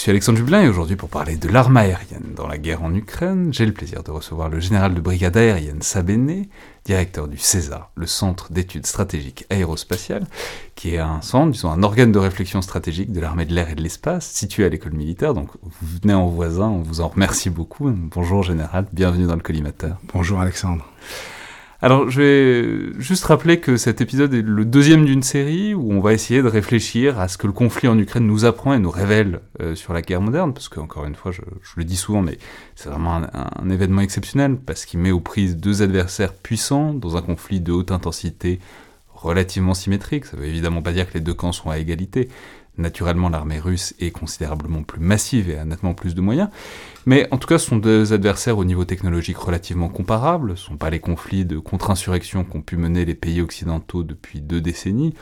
Je suis Alexandre Dublin et aujourd'hui pour parler de l'arme aérienne dans la guerre en Ukraine, j'ai le plaisir de recevoir le général de brigade aérienne Sabéné, directeur du CESAR, le Centre d'études stratégiques aérospatiales, qui est un centre, disons un organe de réflexion stratégique de l'armée de l'air et de l'espace, situé à l'école militaire, donc vous venez en voisin, on vous en remercie beaucoup. Bonjour général, bienvenue dans le collimateur. Bonjour Alexandre. Alors, je vais juste rappeler que cet épisode est le deuxième d'une série où on va essayer de réfléchir à ce que le conflit en Ukraine nous apprend et nous révèle euh, sur la guerre moderne, parce que, encore une fois, je, le dis souvent, mais c'est vraiment un, un, événement exceptionnel, parce qu'il met aux prises deux adversaires puissants dans un conflit de haute intensité relativement symétrique. Ça veut évidemment pas dire que les deux camps sont à égalité, Naturellement, l'armée russe est considérablement plus massive et a nettement plus de moyens, mais en tout cas, ce sont deux adversaires au niveau technologique relativement comparables. Ce ne sont pas les conflits de contre-insurrection qu'ont pu mener les pays occidentaux depuis deux décennies,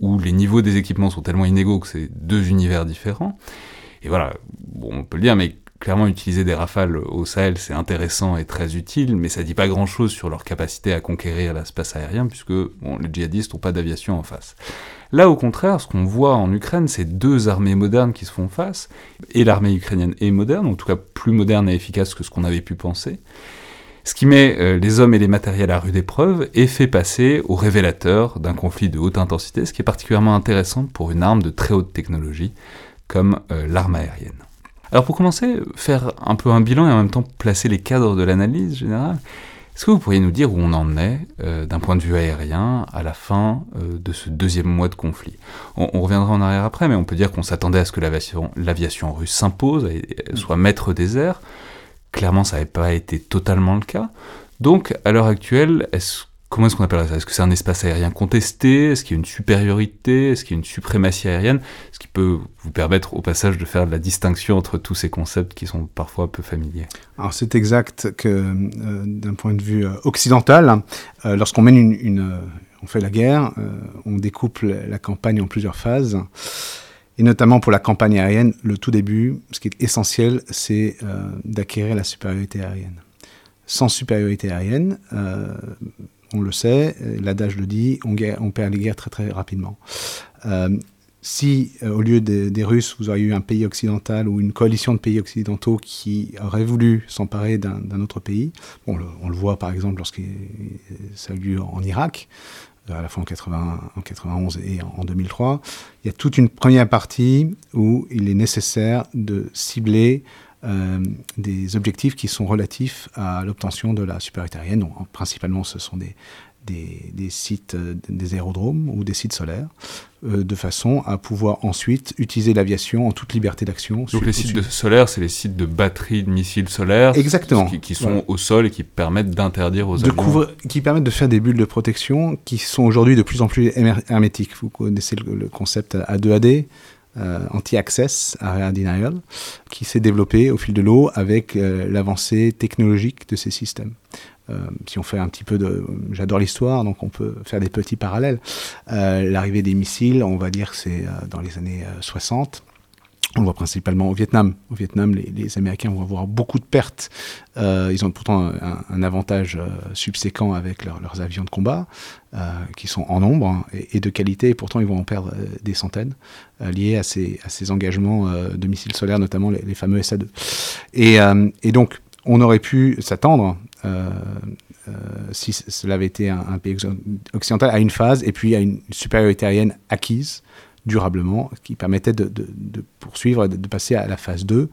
où les niveaux des équipements sont tellement inégaux que c'est deux univers différents. Et voilà, bon, on peut le dire, mais clairement utiliser des rafales au Sahel, c'est intéressant et très utile, mais ça dit pas grand-chose sur leur capacité à conquérir l'espace aérien, puisque les djihadistes n'ont pas d'aviation en face. Là, au contraire, ce qu'on voit en Ukraine, c'est deux armées modernes qui se font face, et l'armée ukrainienne est moderne, en tout cas plus moderne et efficace que ce qu'on avait pu penser, ce qui met euh, les hommes et les matériels à rude épreuve et fait passer au révélateur d'un conflit de haute intensité, ce qui est particulièrement intéressant pour une arme de très haute technologie comme euh, l'arme aérienne. Alors pour commencer, faire un peu un bilan et en même temps placer les cadres de l'analyse générale, est-ce que vous pourriez nous dire où on en est euh, d'un point de vue aérien à la fin euh, de ce deuxième mois de conflit? On, reviendra en arrière après, mais on peut dire qu'on s'attendait à ce que l'aviation russe s'impose, soit maître des airs. Clairement, ça n'avait pas été totalement le cas. Donc, à l'heure actuelle, est-ce Comment est-ce qu'on appellerait ça? Est-ce que c'est un espace aérien contesté? Est-ce qu'il y a une supériorité? Est-ce qu'il y a une suprématie aérienne? Ce qui peut vous permettre au passage de faire de la distinction entre tous ces concepts qui sont parfois peu familiers. Alors c'est exact que euh, d'un point de vue euh, occidental, euh, lorsqu'on mène une, on fait la guerre, on découpe la campagne en plusieurs phases. Et notamment pour la campagne aérienne, le tout début, ce qui est essentiel, c'est d'acquérir la supériorité aérienne. Sans supériorité aérienne, on le sait, l'adage le dit, on, perd les guerres très très rapidement. Euh, si euh, au lieu des Russes, vous auriez eu un pays occidental ou une coalition de pays occidentaux qui aurait voulu s'emparer d'un autre pays, on le voit par exemple lorsqu'il ça a eu lieu en Irak, à la fois en, 80, en 91 et en, 2003, il y a toute une première partie où il est nécessaire de cibler euh, des objectifs qui sont relatifs à l'obtention de la supériorité aérienne. Donc, principalement, ce sont des, des, sites, euh, des aérodromes ou des sites solaires, euh, de façon à pouvoir ensuite utiliser l'aviation en toute liberté d'action. Donc les sites de solaires, c'est les sites de batteries de missiles solaires Exactement. qui, sont au sol et qui permettent d'interdire aux de avions... qui permettent de faire des bulles de protection qui sont aujourd'hui de plus en plus hermétiques. Vous connaissez le, concept A2AD euh, anti-access, area denial, qui s'est développé au fil de l'eau avec euh, l'avancée technologique de ces systèmes. Euh, si on fait un petit peu de... J'adore l'histoire, donc on peut faire des petits parallèles. L'arrivée des missiles, on va dire que c'est dans les années 60. On le voit principalement au Vietnam. Au Vietnam, les, Américains vont avoir beaucoup de pertes. Euh, ils ont pourtant un, avantage euh, subséquent avec leurs avions de combat, euh, qui sont en nombre hein, et, de qualité, et pourtant ils vont en perdre des centaines, liés à ces, engagements de missiles solaires, notamment les, fameux SA-2. Et, donc, on aurait pu s'attendre, si cela avait été un, pays occidental, à une phase, et puis à une supériorité aérienne acquise durablement, qui permettait de, poursuivre, de, passer à la phase 2,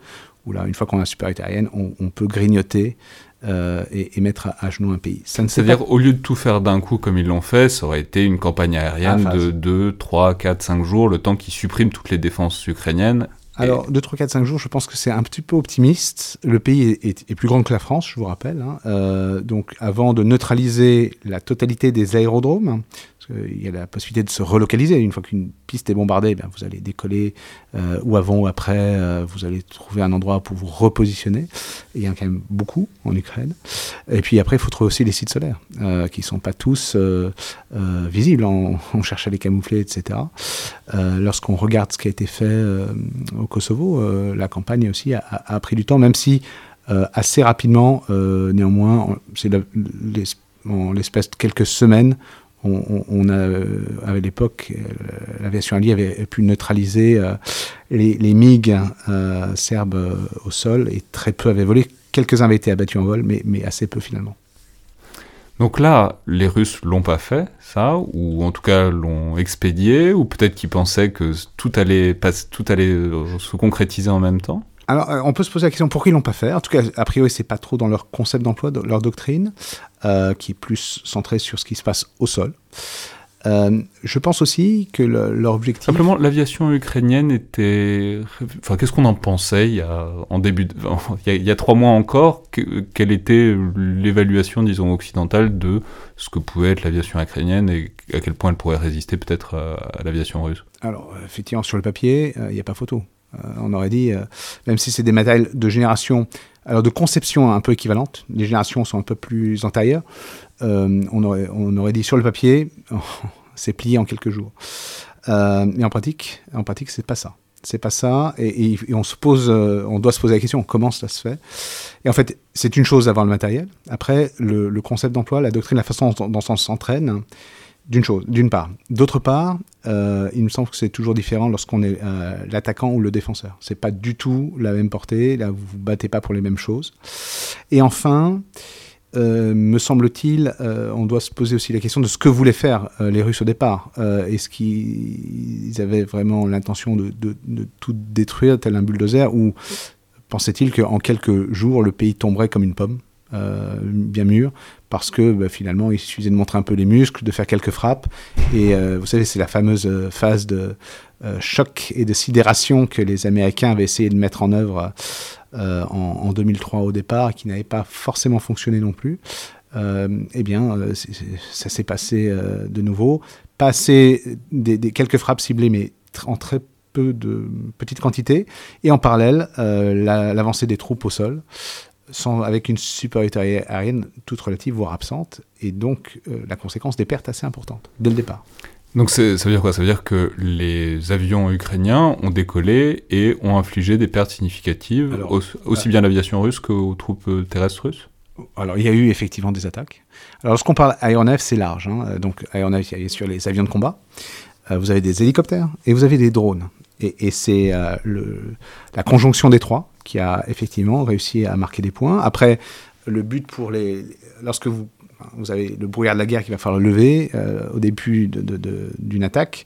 où là, une fois qu'on a la supériorité aérienne, on, peut grignoter euh, et, mettre à, genoux un pays. C'est-à-dire, au lieu de tout faire d'un coup comme ils l'ont fait, ça aurait été une campagne aérienne de 2, 3, 4, 5 jours, le temps qui supprime toutes les défenses ukrainiennes. Alors, 2, 3, 4, 5 jours, je pense que c'est un petit peu optimiste. Le pays est, plus grand que la France, je vous rappelle. Hein. Euh, donc, avant de neutraliser la totalité des aérodromes, il y a la possibilité de se relocaliser. Une fois qu'une piste est bombardée, ben, vous allez décoller euh, ou avant ou après, euh, vous allez trouver un endroit pour vous repositionner. il y en a quand même beaucoup en Ukraine. Et puis après, il faut trouver aussi les sites solaires, euh, qui ne sont pas tous visibles. On, cherche à les camoufler, etc. Lorsqu'on regarde ce qui a été fait au Kosovo, la campagne aussi a, a, pris du temps, même si assez rapidement, néanmoins, c'est l'espace de quelques semaines, on, a, à l'époque, l'aviation alliée avait pu neutraliser les, les, MiG serbes au sol et très peu avaient volé. Quelques-uns avaient été abattus en vol, mais, assez peu finalement. Donc là, les Russes l'ont pas fait, ça, ou en tout cas l'ont expédié, ou peut-être qu'ils pensaient que tout allait, tout allait euh, se concrétiser en même temps? Alors, euh, on peut se poser la question pourquoi ils l'ont pas fait? En tout cas, a priori, c'est pas trop dans leur concept d'emploi, leur doctrine, euh, qui est plus centrée sur ce qui se passe au sol. Euh, je pense aussi que leur objectif. Simplement, l'aviation ukrainienne était. Enfin, qu'est-ce qu'on en pensait il y a, en début il, y a, trois mois encore Quelle était l'évaluation, disons, occidentale de ce que pouvait être l'aviation ukrainienne et à quel point elle pourrait résister peut-être à, l'aviation russe? Alors, effectivement, sur le papier, euh, il n'y a pas photo. Euh, on aurait dit, même si c'est des matériels de génération, alors de conception un peu équivalente, les générations sont un peu plus antérieures, euh, on, aurait, dit sur le papier, c'est plié en quelques jours. Euh, mais en pratique, en pratique, c'est pas ça. C'est pas ça, et, on se pose, euh, on doit se poser la question comment ça se fait? Et en fait, c'est une chose d'avoir le matériel. Après, le, concept d'emploi, la doctrine, la façon dont, on s'entraîne, d'une chose, d'une part. D'autre part, il me semble que c'est toujours différent lorsqu'on est l'attaquant ou le défenseur. C'est pas du tout la même portée. Là, vous vous battez pas pour les mêmes choses. Et enfin, euh, me semble-t-il, euh, on doit se poser aussi la question de ce que voulaient faire euh, les Russes au départ. Est-ce qu'ils avaient vraiment l'intention de, tout détruire, tel un bulldozer, ou pensait-il qu'en quelques jours, le pays tomberait comme une pomme, bien mûre, parce que bah, finalement, il suffisait de montrer un peu les muscles, de faire quelques frappes, et vous savez, c'est la fameuse phase de choc et de sidération que les Américains avaient essayé de mettre en œuvre euh, en, 2003 au départ, qui n'avait pas forcément fonctionné non plus, euh, eh bien, euh, ça s'est passé de nouveau. Passer des, quelques frappes ciblées, mais en très peu de petites quantités, et en parallèle, l'avancée des troupes au sol, sans, avec une supériorité aérienne toute relative, voire absente, et donc la conséquence des pertes assez importantes dès le départ. Donc ça veut dire quoi? Ça veut dire que les avions ukrainiens ont décollé et ont infligé des pertes significatives, aussi, bien à l'aviation russe qu'aux troupes euh, terrestres russes? Alors, il y a eu effectivement des attaques. Alors, lorsqu'on parle aéronef, c'est large. Hein. Donc, aéronef, il y a sur les avions de combat. Euh, vous avez des hélicoptères et vous avez des drones. Et, c'est euh, la conjonction des trois qui a effectivement réussi à marquer des points. Après, le but pour les. Lorsque vous vous avez le brouillard de la guerre qu'il va falloir lever euh, au début d'une attaque.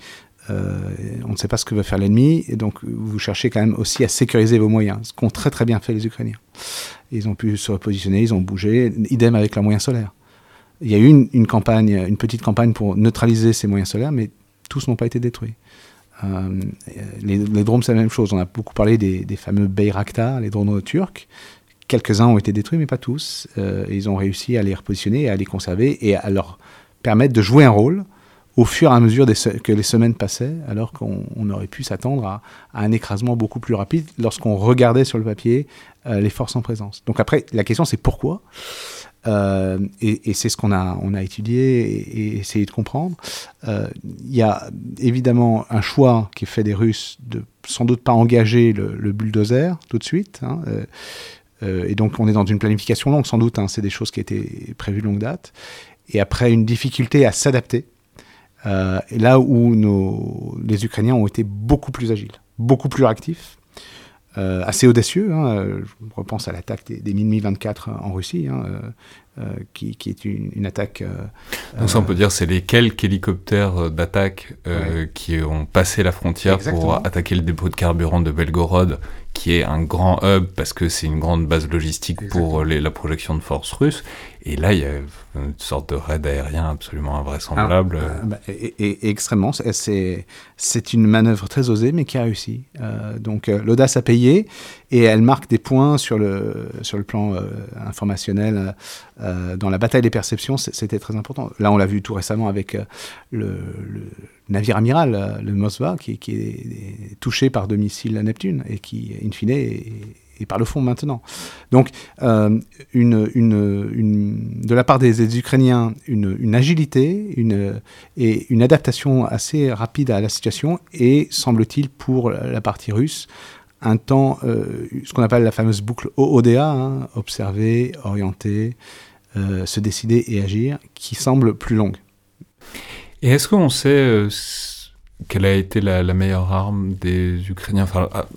Euh, on ne sait pas ce que va faire l'ennemi, et donc vous cherchez quand même aussi à sécuriser vos moyens, ce qu'ont très très bien fait les Ukrainiens. Ils ont pu se repositionner, ils ont bougé, idem avec leurs moyens solaires. Il y a eu une, campagne, une petite campagne pour neutraliser ces moyens solaires, mais tous n'ont pas été détruits. Euh, les, drones, c'est la même chose. On a beaucoup parlé des, fameux Bayraktar, les drones turcs. Quelques-uns ont été détruits, mais pas tous. Euh, ils ont réussi à les repositionner, à les conserver et à leur permettre de jouer un rôle au fur et à mesure que les semaines passaient, alors qu'on aurait pu s'attendre à, un écrasement beaucoup plus rapide lorsqu'on regardait sur le papier euh, les forces en présence. Donc après, la question c'est pourquoi? Euh, et, c'est ce qu'on a, on a étudié et, essayé de comprendre. Il y a évidemment un choix qui est fait des Russes de sans doute pas engager le, bulldozer tout de suite. Hein, euh, et donc on est dans une planification longue sans doute, hein, c'est des choses qui étaient prévues longue date. Et après une difficulté à s'adapter, euh, là où nos, les Ukrainiens ont été beaucoup plus agiles, beaucoup plus réactifs, euh, assez audacieux. Hein, je repense à l'attaque des, des Mi-24 en Russie, hein, euh, qui, qui, est une, une attaque. Donc ça, on peut dire, c'est les quelques hélicoptères d'attaque qui ont passé la frontière pour attaquer le dépôt de carburant de Belgorod, qui est un grand hub parce que c'est une grande base logistique pour les, la projection de forces russes. Et là, il y a une sorte de raid aérien absolument invraisemblable. Ah, bah, et, extrêmement. C'est une manœuvre très osée, mais qui a réussi. Euh, donc euh, l'audace a payé et elle marque des points sur le, sur le plan euh, informationnel. dans la bataille des perceptions, c'était très important. Là, on l'a vu tout récemment avec le, navire amiral, le Moskva, qui, qui, est touché par deux missiles à Neptune et qui, in fine, est et par le fond maintenant. Donc, euh, de la part des, Ukrainiens, une, agilité et une adaptation assez rapide à la situation, et semble-t-il pour la partie russe, un temps, ce qu'on appelle la fameuse boucle OODA, hein, observer, orienter, se décider et agir, qui semble plus longue. Et est-ce qu'on sait quelle a été la, meilleure arme des Ukrainiens? Ah,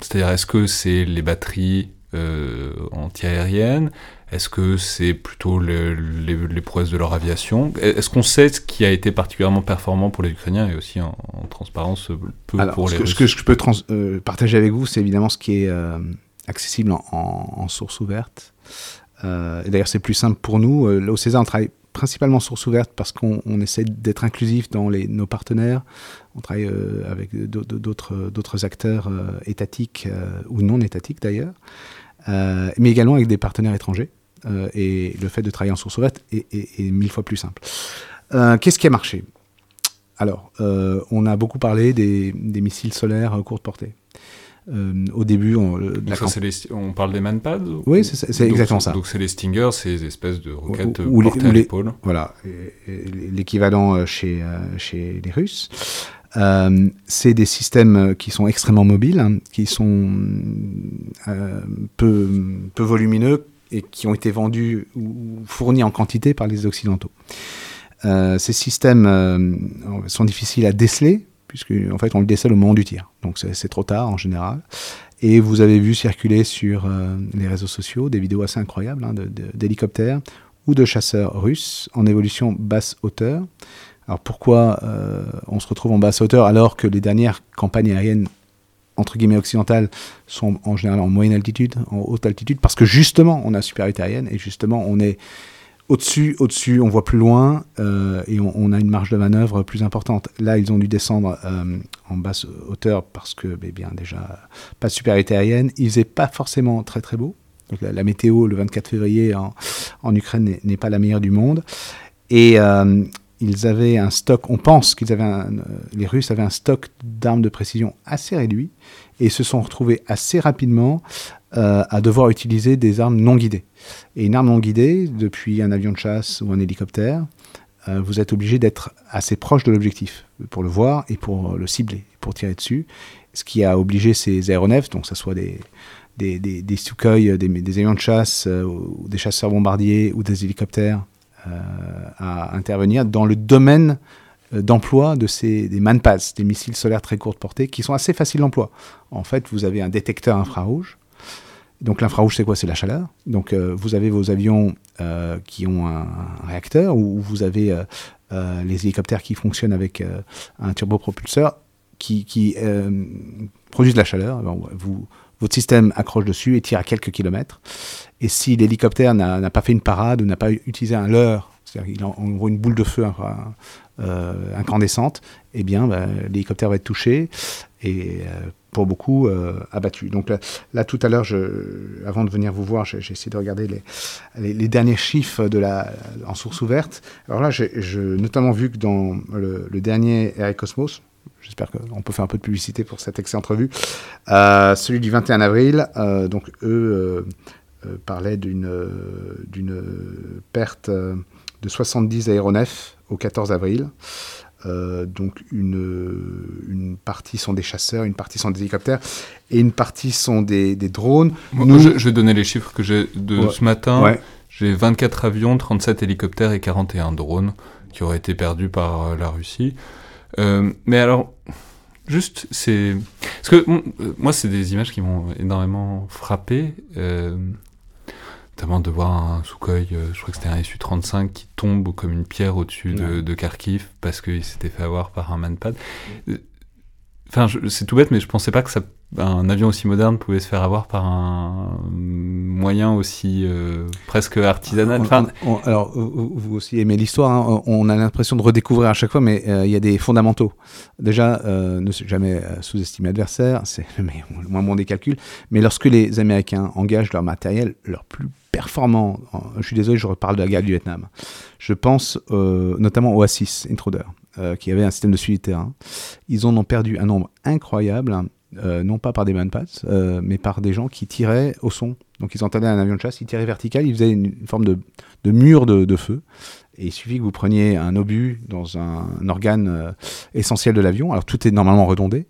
C'est-à-dire, est-ce que c'est les batteries euh, anti-aériennes? Est-ce que c'est plutôt les, les, prouesses de leur aviation? Est-ce qu'on sait ce qui a été particulièrement performant pour les Ukrainiens et aussi en, transparence peu pour les Russes Ce que je peux euh, partager avec vous, c'est évidemment ce qui est euh, accessible en, en, source ouverte. d'ailleurs, c'est plus simple pour nous. au César, on travaille principalement source ouverte parce qu'on essaie d'être inclusif dans nos partenaires. On travaille euh, avec d'autres acteurs euh, étatiques euh, ou non étatiques d'ailleurs, mais également avec des partenaires étrangers. et le fait de travailler en source ouverte est, mille fois plus simple. Qu'est-ce qui a marché? Alors, on a beaucoup parlé des, des missiles solaires à courte portée. Euh, au début, on, on parle des manpads Oui, c'est exactement ça. Donc c'est les Stingers, ces espèces de roquettes ou, portées à l'épaule. Voilà, l'équivalent euh, chez, euh, chez les Russes. Euh, c'est des systèmes qui sont extrêmement mobiles, hein, qui sont euh, peu, peu volumineux et qui ont été vendus ou fournis en quantité par les Occidentaux. Ces systèmes sont difficiles à déceler puisque en fait on le décèle au moment du tir. Donc c'est trop tard en général. Et vous avez vu circuler sur euh, les réseaux sociaux des vidéos assez incroyables hein, d'hélicoptères ou de chasseurs russes en évolution basse hauteur. Alors pourquoi euh, on se retrouve en basse hauteur alors que les dernières campagnes aériennes entre guillemets occidentales sont en général en moyenne altitude, en haute altitude, parce que justement on a supériorité aérienne et justement on est au-dessus, au-dessus, on voit plus loin euh, et on, a une marge de manœuvre plus importante. Là, ils ont dû descendre euh, en basse hauteur parce que, eh bien, déjà, pas de supériorité aérienne. Il faisait pas forcément très très beau. La, météo le 24 février en, Ukraine n'est pas la meilleure du monde. Et euh, ils avaient un stock, on pense qu'ils avaient les Russes avaient un stock d'armes de précision assez réduit et se sont retrouvés assez rapidement euh, à devoir utiliser des armes non guidées. Et une arme non guidée, depuis un avion de chasse ou un hélicoptère, euh, vous êtes obligé d'être assez proche de l'objectif pour le voir et pour le cibler, pour tirer dessus. Ce qui a obligé ces aéronefs, donc que ce soit des, des, des, des Sukhoi, des, avions de chasse, euh, des chasseurs bombardiers ou des hélicoptères, à intervenir dans le domaine d'emploi de ces des manpads, des missiles solaires très courte portée, qui sont assez faciles d'emploi. En fait, vous avez un détecteur infrarouge donc l'infrarouge, c'est quoi? C'est la chaleur. Donc euh, vous avez vos avions euh, qui ont un, réacteur, ou vous avez euh, les hélicoptères qui fonctionnent avec un turbopropulseur qui, qui produisent de la chaleur. votre système accroche dessus et tire à quelques kilomètres. Et si l'hélicoptère n'a pas fait une parade ou n'a pas utilisé un leurre, c'est-à-dire qu'il envoie une boule de feu incandescente, eh bien bah, l'hélicoptère va être touché et pour beaucoup euh, abattu. Donc là, tout à l'heure, avant de venir vous voir, j'ai essayé de regarder les, derniers chiffres de la, en source ouverte. Alors là, j'ai notamment vu que dans le, dernier Air Cosmos, j'espère qu'on peut faire un peu de publicité pour cette excellente revue, euh, celui du 21 avril, euh, donc eux parlaient d'une perte de 70 aéronefs au 14 avril. Euh, donc une, une, partie sont des chasseurs, une partie sont des hélicoptères et une partie sont des, des drones. Nous, je, vais donner les chiffres que j'ai de ce matin. J'ai 24 avions, 37 hélicoptères et 41 drones qui auraient été perdus par euh, la Russie. Euh, mais alors, juste, c'est... Parce que moi, c'est des images qui m'ont énormément frappé. Euh, notamment de voir un Sukhoi, euh, je crois que c'était un Su-35 qui tombe comme une pierre au-dessus de, de, Kharkiv parce qu'il s'était fait avoir par un manpad. Enfin, c'est tout bête, mais je pensais pas que ça un avion aussi moderne pouvait se faire avoir par un moyen aussi euh, presque artisanal. Enfin, alors, vous aussi aimez l'histoire, hein. on a l'impression de redécouvrir à chaque fois, mais euh, il y a des fondamentaux. Déjà, euh, ne jamais sous-estimer l'adversaire, c'est le moins bon des calculs, mais lorsque les Américains engagent leur matériel, leur plus performant, je suis désolé, je reparle de la guerre du Vietnam, je pense notamment au A6 Intruder, qui avait un système de suivi de terrain. Ils en ont perdu un nombre incroyable euh, non pas par des manpads, euh, mais par des gens qui tiraient au son. Donc ils entendaient un avion de chasse, ils tiraient vertical, ils faisaient une, forme de, mur de, feu. Et il suffit que vous preniez un obus dans un, organe euh, essentiel de l'avion, alors tout est normalement redondé,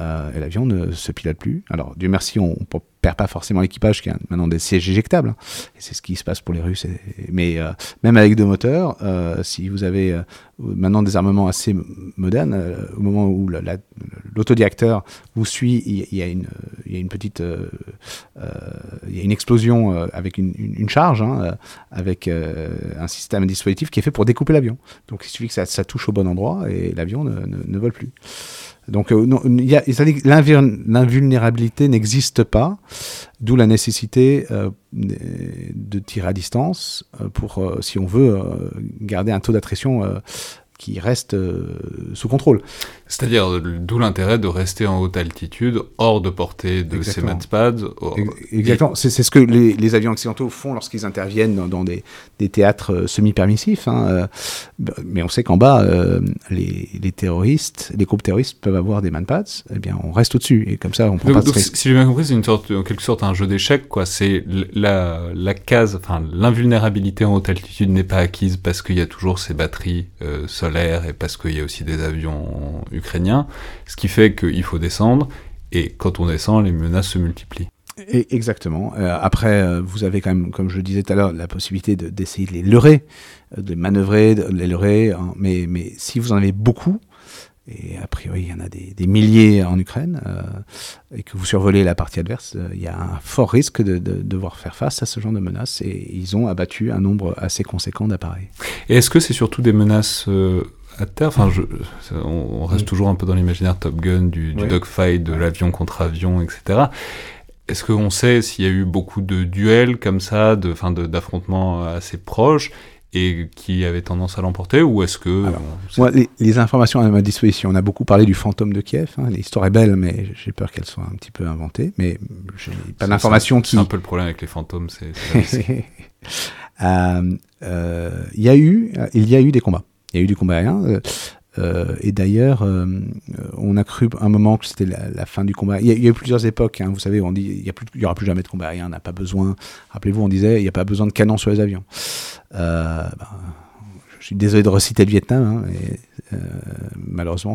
euh, et l'avion ne se pilote plus. Alors, Dieu merci, on ne perd pas forcément l'équipage qui a maintenant des sièges éjectables. Hein. c'est ce qui se passe pour les Russes. mais euh, même avec deux moteurs, euh, si vous avez maintenant des armements assez modernes, au moment où l'autodiacteur vous suit, il, y a une, petite, il y a une explosion avec une, charge, hein, avec un système, dispositif qui est fait pour découper l'avion. Donc il suffit que ça, touche au bon endroit et l'avion ne vole plus. Donc euh, l'invulnérabilité n'existe pas, d'où la nécessité euh, de tirer à distance euh, pour, si on veut, garder un taux d'attrition qui reste euh, sous contrôle. C'est-à-dire, d'où l'intérêt de rester en haute altitude, hors de portée de ces matchpads. Exactement, c'est ce que les, avions occidentaux font lorsqu'ils interviennent dans, des, théâtres euh, semi-permissifs. Hein, euh, mais on sait qu'en bas, les, terroristes, les groupes terroristes peuvent avoir des manpads, eh bien on reste au-dessus, et comme ça on prend pas de risque. Si j'ai bien compris, c'est une sorte, en quelque sorte un jeu d'échecs, quoi. C'est la, la case, enfin l'invulnérabilité en haute altitude n'est pas acquise parce qu'il y a toujours ces batteries solaires et parce qu'il y a aussi des avions ukrainiens, ce qui fait qu'il faut descendre, et quand on descend, les menaces se multiplient. exactement. Euh, après, euh, vous avez quand même, comme je le disais tout à l'heure, la possibilité d'essayer de, les leurrer, euh, de manœuvrer, de les leurrer. Hein. mais, mais si vous en avez beaucoup, et a priori il y en a des, milliers en Ukraine, euh, et que vous survolez la partie adverse, euh, il y a un fort risque de, devoir faire face à ce genre de menaces, et ils ont abattu un nombre assez conséquent d'appareils. Et est-ce que c'est surtout des menaces euh, à terre? Enfin, je, on, reste toujours un peu dans l'imaginaire Top Gun, du, dogfight, de l'avion contre avion, etc. Est-ce qu'on sait s'il y a eu beaucoup de duels comme ça, d'affrontements assez proches? Et qui avait tendance à l'emporter ou est-ce que moi les, informations à ma disposition. On a beaucoup parlé du fantôme de Kiev hein. l'histoire est belle mais j'ai peur qu'elle soit un petit peu inventée. Mais je n'ai pas d'informations qui c'est un peu le problème avec les fantômes c'est euh, euh, il y a eu il y a eu des combats. Il y a eu du combat aérien euh, et d'ailleurs, euh, on a cru un moment que c'était la, fin du combat. Il y a, eu plusieurs époques. Hein, vous savez, on dit il n'y aura plus jamais de combat aérien, n'a pas besoin. Rappelez-vous, on disait il n'y a pas besoin de canons sur les avions. Euh, ben, je suis désolé de reciter le Vietnam, hein, euh, malheureusement,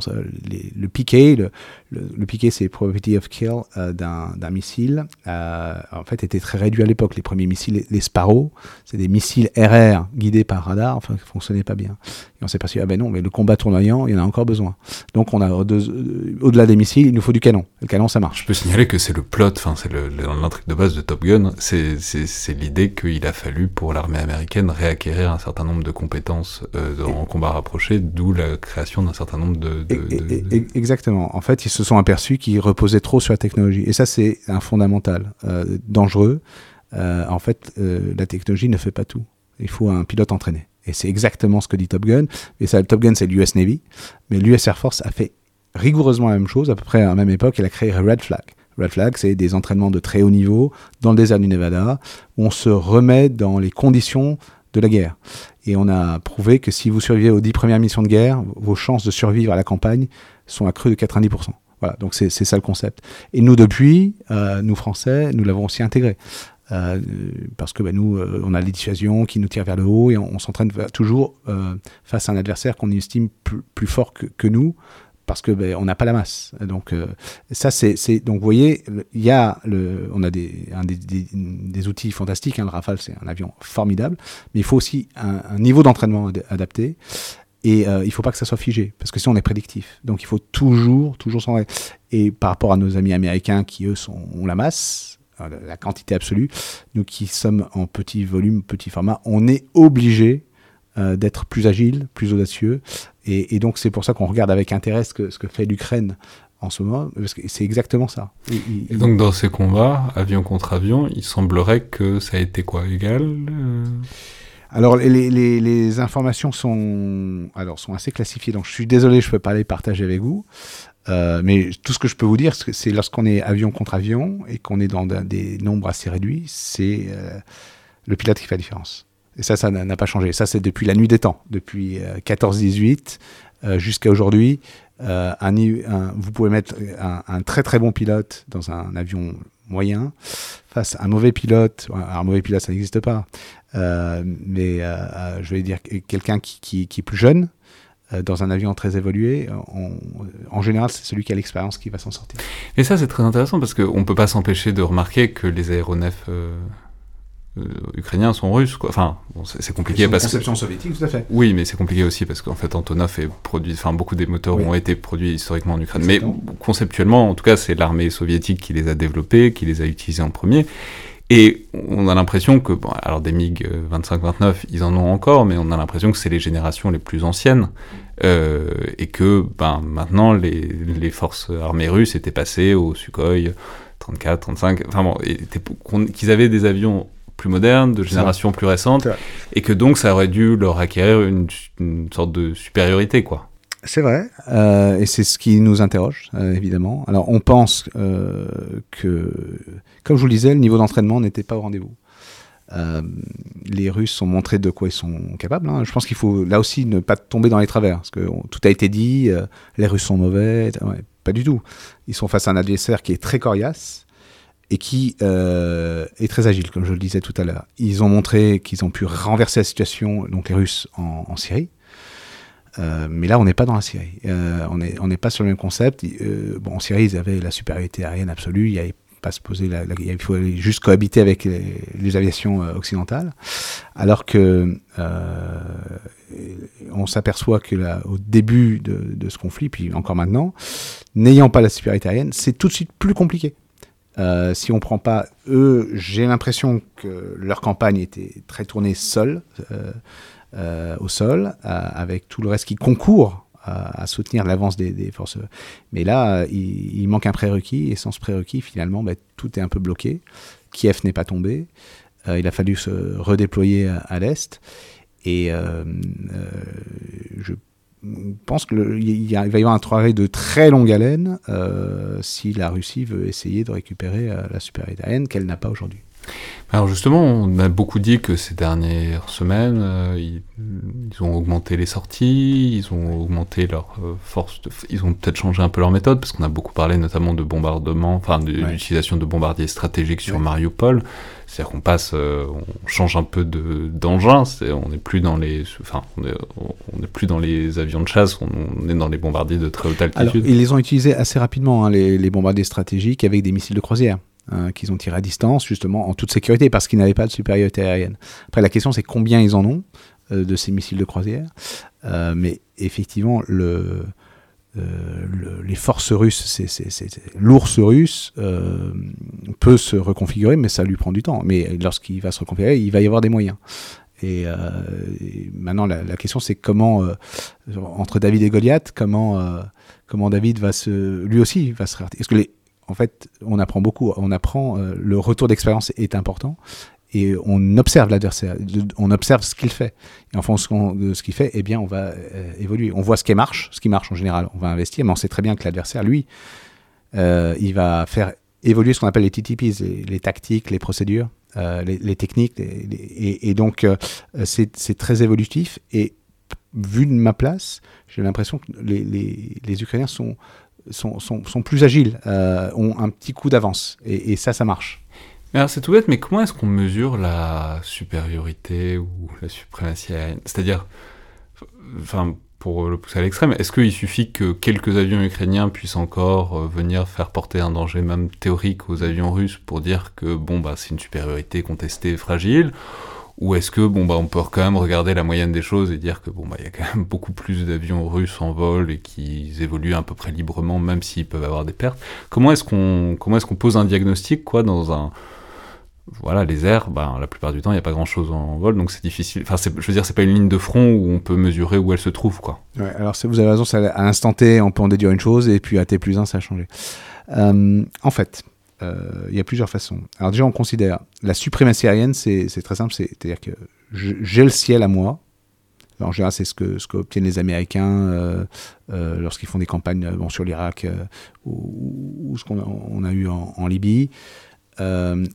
le piqué, le, le, piqué, c'est probability of kill euh, d'un missile. Euh, en fait, était très réduit à l'époque. Les premiers missiles, les, Sparrow, c'est des missiles RR guidés par radar, enfin, qui fonctionnaient pas bien. Et on s'est passé, ah ben non, mais le combat tournoyant, il y en a encore besoin. Donc, on a au-delà des missiles, il nous faut du canon. Le canon, ça marche. Je peux signaler que c'est le plot, enfin, c'est l'intrigue de base de Top Gun. C'est l'idée qu'il a fallu pour l'armée américaine réacquérir un certain nombre de compétences en combat rapproché, d'où la création d'un certain nombre de, Exactement. En fait, ils se sont aperçus qu'ils reposaient trop sur la technologie. Et ça, c'est un fondamental euh, dangereux. Euh, en fait, euh, la technologie ne fait pas tout. Il faut un pilote entraîné. Et c'est exactement ce que dit Top Gun. Et ça, Top Gun, c'est l'US Navy. Mais l'US Air Force a fait rigoureusement la même chose, à peu près à la même époque. Elle a créé Red Flag. Red Flag, c'est des entraînements de très haut niveau dans le désert du Nevada, où on se remet dans les conditions de la guerre. Et on a prouvé que si vous survivez aux dix premières missions de guerre, vos chances de survivre à la campagne sont accrues de 90%. Voilà, donc c'est ça le concept. Et nous, depuis, euh, nous Français, nous l'avons aussi intégré. Euh, parce que bah, nous, euh, on a les dissuasions qui nous tirent vers le haut et on, s'entraîne toujours face à un adversaire qu'on estime plus, fort que, que, nous parce que on n'a pas la masse. Donc euh, ça c'est donc vous voyez il y a le on a des un des, des, outils fantastiques. Hein, le Rafale c'est un avion formidable, mais il faut aussi un, niveau d'entraînement adapté. Et euh, il faut pas que ça soit figé, parce que sinon on est prédictif. Donc il faut toujours, toujours s'en Et par rapport à nos amis américains qui eux ont la masse, euh, la quantité absolue, nous qui sommes en petit volume, petit format, on est obligé euh, d'être plus agile, plus audacieux. Et, donc c'est pour ça qu'on regarde avec intérêt ce que, fait l'Ukraine en ce moment, parce que c'est exactement ça. Et, donc dans ces combats, avion contre avion, il semblerait que ça a été quoi égal alors les, informations sont, alors, sont assez classifiées, donc je suis désolé, je ne peux pas les partager avec vous. Euh, mais tout ce que je peux vous dire, c'est lorsqu'on est avion contre avion et qu'on est dans des nombres assez réduits, c'est le pilote qui fait la différence. Et ça, ça n'a pas changé. Ça, c'est depuis la nuit des temps, depuis 14-18 euh, euh, jusqu'à aujourd'hui. Euh, un, vous pouvez mettre un, très très bon pilote dans un avion moyen face à un mauvais pilote. un mauvais pilote, ça n'existe pas. Mais je vais dire quelqu'un qui, qui, est plus jeune, dans un avion très évolué, en général, c'est celui qui a l'expérience qui va s'en sortir. Et ça, c'est très intéressant parce qu'on ne peut pas s'empêcher de remarquer que les aéronefs euh, ukrainiens sont russes. Quoi. Enfin, c'est compliqué parce conception que... soviétique, tout à fait. Oui, mais c'est compliqué aussi parce qu'en fait, Antonov est produit. Enfin, beaucoup des moteurs ont été produits historiquement en Ukraine. Mais conceptuellement, en tout cas, c'est l'armée soviétique qui les a développés, qui les a utilisés en premier. Et on a l'impression que, bon, alors des MiG 25-29, euh, ils en ont encore, mais on a l'impression que c'est les générations les plus anciennes. Euh, et que ben, maintenant, les, les, forces armées russes étaient passées au Sukhoi 34, 35, enfin bon, qu'ils avaient des avions plus moderne, de génération plus récente, et que donc ça aurait dû leur acquérir une, sorte de supériorité, quoi. C'est vrai, euh, et c'est ce qui nous interroge, euh, évidemment. Alors, on pense euh, que, comme je vous le disais, le niveau d'entraînement n'était pas au rendez-vous. les Russes ont montré de quoi ils sont capables. Hein. Je pense qu'il faut là aussi ne pas tomber dans les travers, parce que tout a été dit, les Russes sont mauvais, pas du tout. Ils sont face à un adversaire qui est très coriace, et qui est très agile, comme je le disais tout à l'heure. Ils ont montré qu'ils ont pu renverser la situation, donc les Russes, en, Syrie. Euh, mais là, on n'est pas dans la Syrie. Euh, on n'est pas sur le même concept. bon, en Syrie, ils avaient la supériorité aérienne absolue. Il y avait pas se poser la, il faut juste cohabiter avec les, aviations occidentales. Alors que on s'aperçoit que au début de, ce conflit, puis encore maintenant, n'ayant pas la supériorité aérienne, c'est tout de suite plus compliqué. Euh, si on prend pas eux, j'ai l'impression que leur campagne était très tournée seule, euh, euh, au sol, avec tout le reste qui concourt à, soutenir l'avance des, forces. Mais là, il, manque un prérequis, et sans ce prérequis, finalement, bah, tout est un peu bloqué. Kiev n'est pas tombé. il a fallu se redéployer à, l'est. Et je pense qu'il va y avoir un travail de très longue haleine euh, si la Russie veut essayer de récupérer euh, la supériorité aérienne qu'elle n'a pas aujourd'hui. Alors justement, on a beaucoup dit que ces dernières semaines, euh, ils, ont augmenté les sorties, ils ont augmenté leur euh, force, ils ont peut-être changé un peu leur méthode, parce qu'on a beaucoup parlé notamment de bombardement, enfin de l'utilisation de bombardiers stratégiques sur Mariupol. C'est-à-dire qu'on passe, euh, on change un peu d'engin, on n'est plus dans les, enfin, on est, plus dans les avions de chasse, on, est dans les bombardiers de très haute altitude. Alors, ils les ont utilisés assez rapidement, hein, les, les bombardiers stratégiques, avec des missiles de croisière. Hein, qu'ils ont tiré à distance, justement en toute sécurité, parce qu'ils n'avaient pas de supériorité aérienne. Après, la question, c'est combien ils en ont euh, de ces missiles de croisière. Euh, mais effectivement, euh, les forces russes, l'ours russe peut se reconfigurer, mais ça lui prend du temps. Mais lorsqu'il va se reconfigurer, il va y avoir des moyens. Et, maintenant, la, question, c'est comment, entre David et Goliath, comment, comment David va se, lui aussi, va se Est-ce que les, en fait, on apprend beaucoup. On apprend, euh, le retour d'expérience est important et on observe l'adversaire, on observe ce qu'il fait. Et en fonction de ce qu'il fait, eh bien, on va euh, évoluer. On voit ce qui marche, ce qui marche en général, on va investir, mais on sait très bien que l'adversaire, lui, euh, il va faire évoluer ce qu'on appelle les TTPs, les, tactiques, les procédures, les, techniques. et, donc, c'est très évolutif. Et vu de ma place, j'ai l'impression que les Ukrainiens sont sont, sont, plus agiles, euh, ont un petit coup d'avance. Et, ça, ça marche. Alors c'est tout bête, mais comment est-ce qu'on mesure la supériorité ou la suprématie aérienne? C'est-à-dire, enfin, pour le pousser à l'extrême, est-ce qu'il suffit que quelques avions ukrainiens puissent encore euh, venir faire porter un danger même théorique aux avions russes pour dire que bon bah c'est une supériorité contestée fragile? Ou est-ce que bon bah on peut quand même regarder la moyenne des choses et dire que bon bah il y a quand même beaucoup plus d'avions russes en vol et qu'ils évoluent à peu près librement même s'ils peuvent avoir des pertes. Comment est-ce qu'on comment est-ce qu'on pose un diagnostic quoi dans un voilà, les airs, ben, la plupart du temps, il n'y a pas grand-chose en vol, donc c'est difficile. Enfin, je veux dire, c'est pas une ligne de front où on peut mesurer où elle se trouve, quoi. Ouais, alors vous avez raison, à l'instant T, on peut en déduire une chose, et puis à T plus 1, ça a changé. Euh, en fait, il y a plusieurs façons. Alors déjà, on considère la suprématie aérienne, c'est très simple, c'est-à-dire que j'ai le ciel à moi. en général, c'est ce que ce qu'obtiennent les Américains euh, euh, lorsqu'ils font des campagnes sur l'Irak ou, ce qu'on a, eu en, Libye.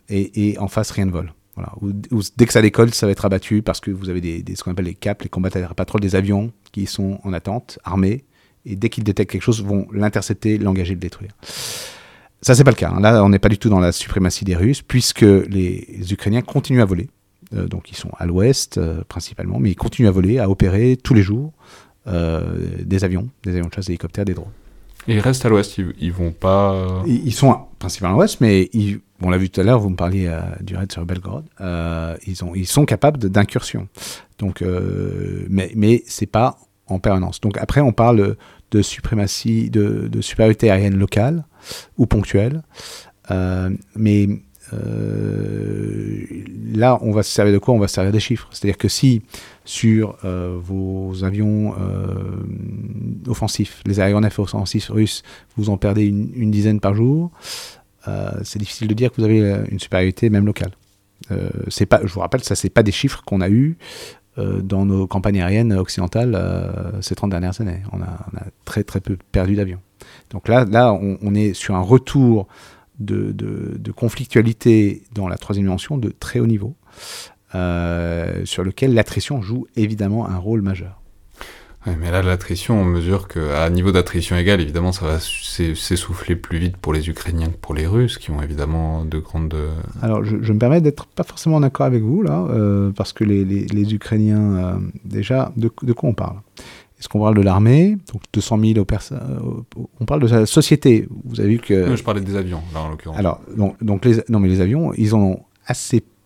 Et, en face, rien ne vole. Voilà. dès que ça décolle, ça va être abattu parce que vous avez ce qu'on appelle les CAP, les combattants patrouilles des avions qui sont en attente, armés, et dès qu'ils détectent quelque chose, vont l'intercepter, l'engager, le détruire. Ça, c'est pas le cas. Hein. Là, on n'est pas du tout dans la suprématie des Russes, puisque les Ukrainiens continuent à voler. Euh, donc, ils sont à l'ouest, euh, principalement, mais ils continuent à voler, à opérer tous les jours. des avions, des avions de chasse, des hélicoptères, des drones. Et ils restent à l'ouest, ils, ils vont pas. Ils, sont principalement à l'ouest, mais ils, on l'a vu tout à l'heure, vous me parliez du raid sur Belgrade. ils, ont, ils sont capables d'incursion. Donc, mais mais c'est pas en permanence. Donc après, on parle de suprématie, de, de supériorité aérienne locale ou ponctuelle. Euh, mais euh, là, on va se servir de quoi? On va se servir des chiffres. C'est-à-dire que si sur euh, vos avions offensifs, les aéronefs offensifs russes, vous en perdez une, une dizaine par jour, c'est difficile de dire que vous avez une supériorité même locale. c'est pas, je vous rappelle, ça c'est pas des chiffres qu'on a eu dans nos campagnes aériennes occidentales ces 30 dernières années. On a, très très peu perdu d'avions. Donc là, on, est sur un retour de, conflictualité dans la troisième dimension de très haut niveau, euh, sur lequel l'attrition joue évidemment un rôle majeur. Mais là, l'attrition, on mesure qu'à niveau d'attrition égale, évidemment, ça va s'essouffler plus vite pour les Ukrainiens que pour les Russes, qui ont évidemment de grandes... Alors, je, me permets d'être pas forcément d'accord avec vous, là, euh, parce que les, Ukrainiens, euh, déjà, de, quoi on parle? Est-ce qu'on parle de l'armée? Donc 200 000 aux personnes. On parle de la société. Vous avez vu que. je parlais des avions, là, en l'occurrence. Alors, donc, donc les, non, mais les avions, ils en ont assez peu.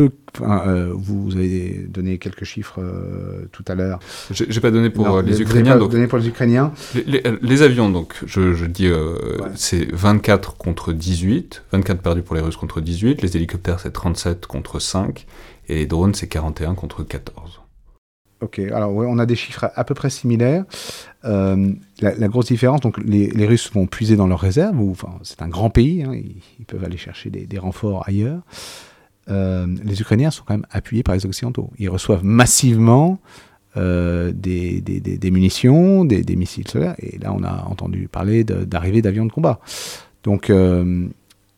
Euh, vous avez donné quelques chiffres euh, tout à l'heure. J'ai pas donné pour euh, les Ukrainiens. Pas donné pour les Ukrainiens. Les, avions, donc, je, je dis, c'est 24 contre 18. 24 perdus pour les Russes contre 18. Les hélicoptères, c'est 37 contre 5. Et les drones, c'est 41 contre 14. Ok, alors on a des chiffres à, peu près similaires. Euh, la, grosse différence, donc les, Russes vont puiser dans leurs réserves, ou, enfin, c'est un grand pays, hein, ils, peuvent aller chercher des, renforts ailleurs. Euh, les Ukrainiens sont quand même appuyés par les Occidentaux. Ils reçoivent massivement euh, des, des, munitions, des, missiles solaires, et là on a entendu parler d'arrivée d'avions de combat. Donc